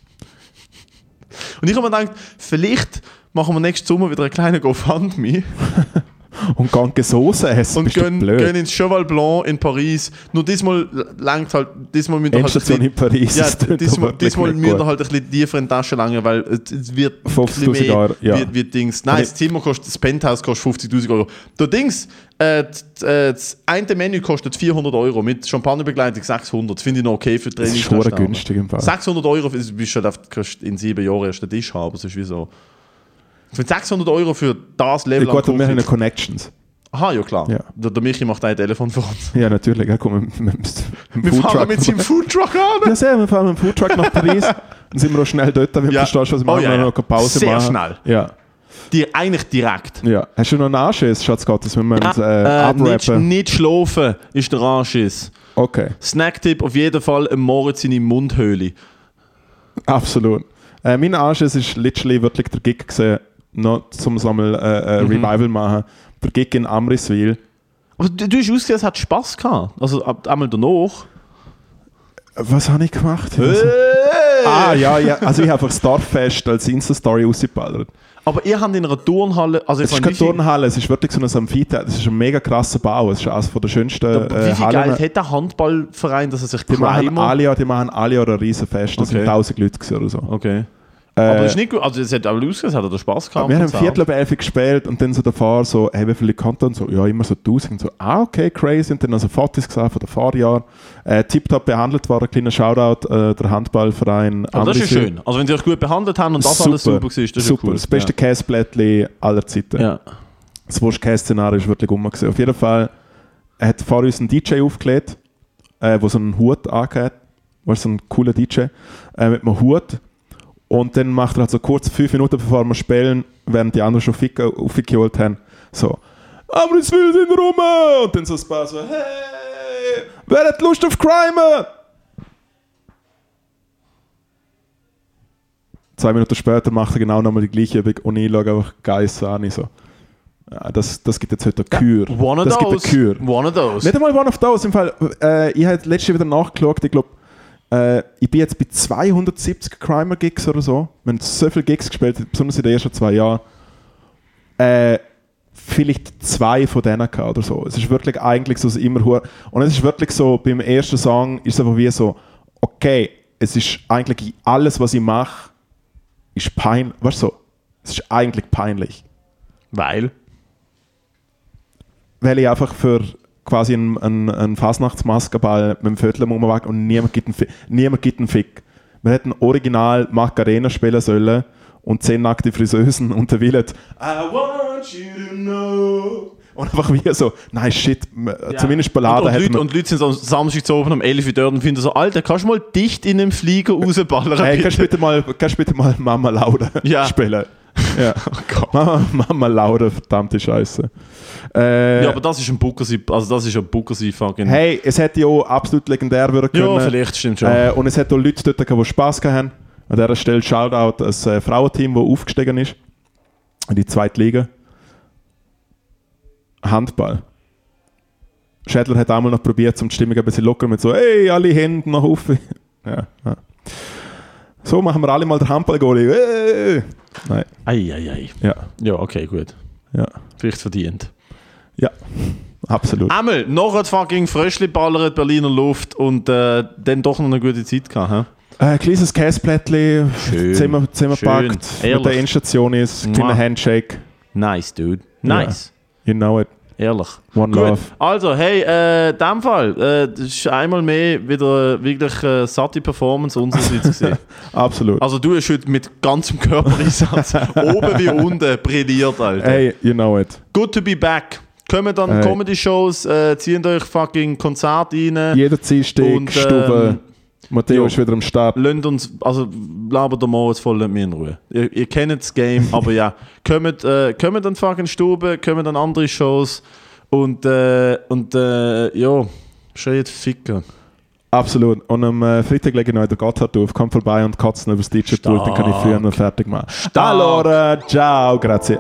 Und ich habe mir gedacht, vielleicht machen wir nächsten Sommer wieder einen kleinen GoFundMe Und ganze Soße essen, und du gehen, gehen ins Cheval Blanc in Paris. Nur diesmal langt halt, diesmal müssen wir halt ein Endstation in bisschen, Paris. ja, diesmal, diesmal müssen halt ein bisschen tiefer in die Tasche langen, weil es, wird ein 50.000 bisschen mehr, Euro, ja. wird, wird Dings. Nein, das Zimmer kostet, das Penthouse kostet 50.000 Euro. Der Dings, äh, äh, das eine Menü kostet 400 Euro, mit Champagnerbegleitung 600. Das finde ich noch okay für drei Das ist schon günstig im Fall. 600 Euro ist- bist du halt kannst in sieben Jahren erst den Tisch haben. Das ist wie so. Für 600 Euro für das Level Ja, gut, an und wir haben ja Connections. Aha, ja klar. Ja. Der, der Michi macht ein Telefon für uns. Ja, natürlich. Ja, komm, mit, mit, mit Wir fahren mit seinem. Foodtruck an. Ja, sehr, wir fahren mit dem Foodtruck nach Paris. Dann sind wir auch schnell dort, wenn Ja. du verstehst, was ich Oh, ja, wir ja. noch eine Pause Sehr machen. schnell. Ja. Die, eigentlich direkt. ja. Hast du noch einen Anschiss, Schatz Gottes, wenn wir uns äh, Äh, nicht, nicht schlafen ist der Anschiss. Okay, Snacktipp auf jeden Fall im Moritz in die Mundhöhle. absolut. Äh, mein Anschiss ist literally wirklich der Gig gesehen, noch zum so mal äh, äh, Mhm. Revival machen. Der Gig in Amriswil. Aber du, du hast ausgesehen, es hat Spass gehabt. Also ab, einmal danach. Was habe ich gemacht? Also, ah, ja, ja. Also ich habe einfach Starfest als Insta-Story rausgeballert. Aber ihr habt in einer Turnhalle. Also Es ist keine Turnhalle, es ist wirklich so ein Amphitheater. Es ist ein mega krasser Bau. Es ist eines von der schönsten äh, wie viel Hallen. Geld hat der Handballverein, dass er sich Die machen Primer- alle Jahr, die machen alle Jahr ein Riesenfest. Das Okay. sind 1000 Leute oder so. Okay. Äh, Aber ist nicht gut. Also es hat auch ausgesehen, es hat er Spaß gehabt. wir haben. Viertel ab elf gespielt und dann so der Fahrer so, hey, wie viele? Und so, ja, immer so 1000. Und so, ah, okay, crazy. Und dann also Fotos gesehen von den Fahrjahren. Äh, Tiptop behandelt war, ein kleiner Shoutout, äh, der Handballverein. Aber das ist schön. Also wenn sie euch gut behandelt haben und das alles super war, das ist super. ja cool. Das beste Käseblättli aller Zeiten. Ja. Das Wurst-Käse-Szenario ist wirklich rum. gewesen. Auf jeden Fall hat vor uns einen DJ aufgelegt, äh, der so einen Hut angehat. War so ein cooler DJ äh, mit einem Hut. Und dann macht er halt so kurz fünf Minuten bevor wir spielen, während die anderen schon Fick aufgeholt haben, so Amriswil sind rum! Und dann so ein paar so, hey, wer hat Lust auf Crime? Zwei Minuten später macht er genau nochmal die gleiche Übung und ich schaue einfach geil an. So, ja, das, das gibt jetzt heute eine Kür. One of das gibt those. eine Kür. One of those. Nicht einmal one of those. Im Fall, äh, ich habe letztes Jahr wieder nachgeschaut. Ich glaube, äh, ich bin jetzt bei 270 Crimer-Gigs oder so. Wir haben so viele Gigs gespielt, besonders in den ersten zwei Jahren. Äh, vielleicht zwei von denen gehabt oder so. Es ist wirklich eigentlich so dass immer Und es ist wirklich so, beim ersten Song ist es einfach wie so, okay, es ist eigentlich alles, was ich mache, ist peinlich. Weißt du so? Es ist eigentlich peinlich. Weil? weil ich einfach für quasi einen, einen, einen Fasnachtsmaskenball mit dem Viertel rumwagt und niemand gibt einen, niemand gibt einen Fick. Wir hätten original Macarena spielen sollen und zehn nackte Friseusen und der Willet I want you to know und einfach wie so, nein shit, m- zumindest Ballade und, und, hätten Leute, wir... und Leute sind am Samstag zu oben um 11 Uhr dort und finden so, Alter, kannst du mal dicht in den Flieger rausballern? Hey, kannst du bitte? mal, kannst bitte mal Mama Lauda Ja. spielen? Ja. Oh. Mama, Mama Lauda, verdammte Scheiße. Äh, Ja, aber das ist ein Bookersee, also das ist ein Bookersee fucking... hey, es hätte ja auch absolut legendär werden können. ja, vielleicht stimmt schon. Äh, und es hat auch Leute dort, gehabt, die Spass gehabt haben. An dieser Stelle Shoutout ein äh, Frauenteam, das aufgestiegen ist. In die zweite Liga. Handball. Schädler hat einmal noch probiert, um die Stimmung ein bisschen locker mit so, hey, alle Hände nach oben. Ja, ja. So machen wir alle mal den Handball-Goalie. Hey. Nein, Eieiei. ja, Ja, okay, gut. ja, Vielleicht verdient. Ja, absolut. Einmal, noch ein fucking Fröschli ballert Berliner Luft und äh, dann doch noch eine gute Zeit gehabt. He? Äh, kleines Käseplättchen, Schön. Zimmer, Zimmer Schön. packt, mit Ehrlich. der Endstation ist, kleiner. Handshake. Nice, dude. Nice. You know it. Ehrlich. One Gut. love. Also, hey, äh, in dem Fall, äh, das ist einmal mehr wieder wirklich äh, satte Performance unsererseits gesehen. Absolut. Also, du hast heute mit ganzem Körpereinsatz oben wie unten brilliert, Alter. Hey, you know it. Good to be back. Kommen dann Hey. Comedy-Shows, äh, ziehen euch fucking Konzerte rein. Jeder Dienstag, Stube. ähm, Matteo ist wieder am Start. Lasst uns, also labert der Moritz voll nicht mehr in Ruhe. Ihr, ihr kennt das Game, aber ja, kommt, äh, kommt an fucking Stube, kommt an andere Shows und, äh, und äh, ja, schreit ficken. Absolut. Und am äh, Freitag lege ich noch in der Gotthard auf. Kommt vorbei und kotzen über das DJ-Pult, dann kann ich früher noch fertig machen. Allora, ciao, grazie.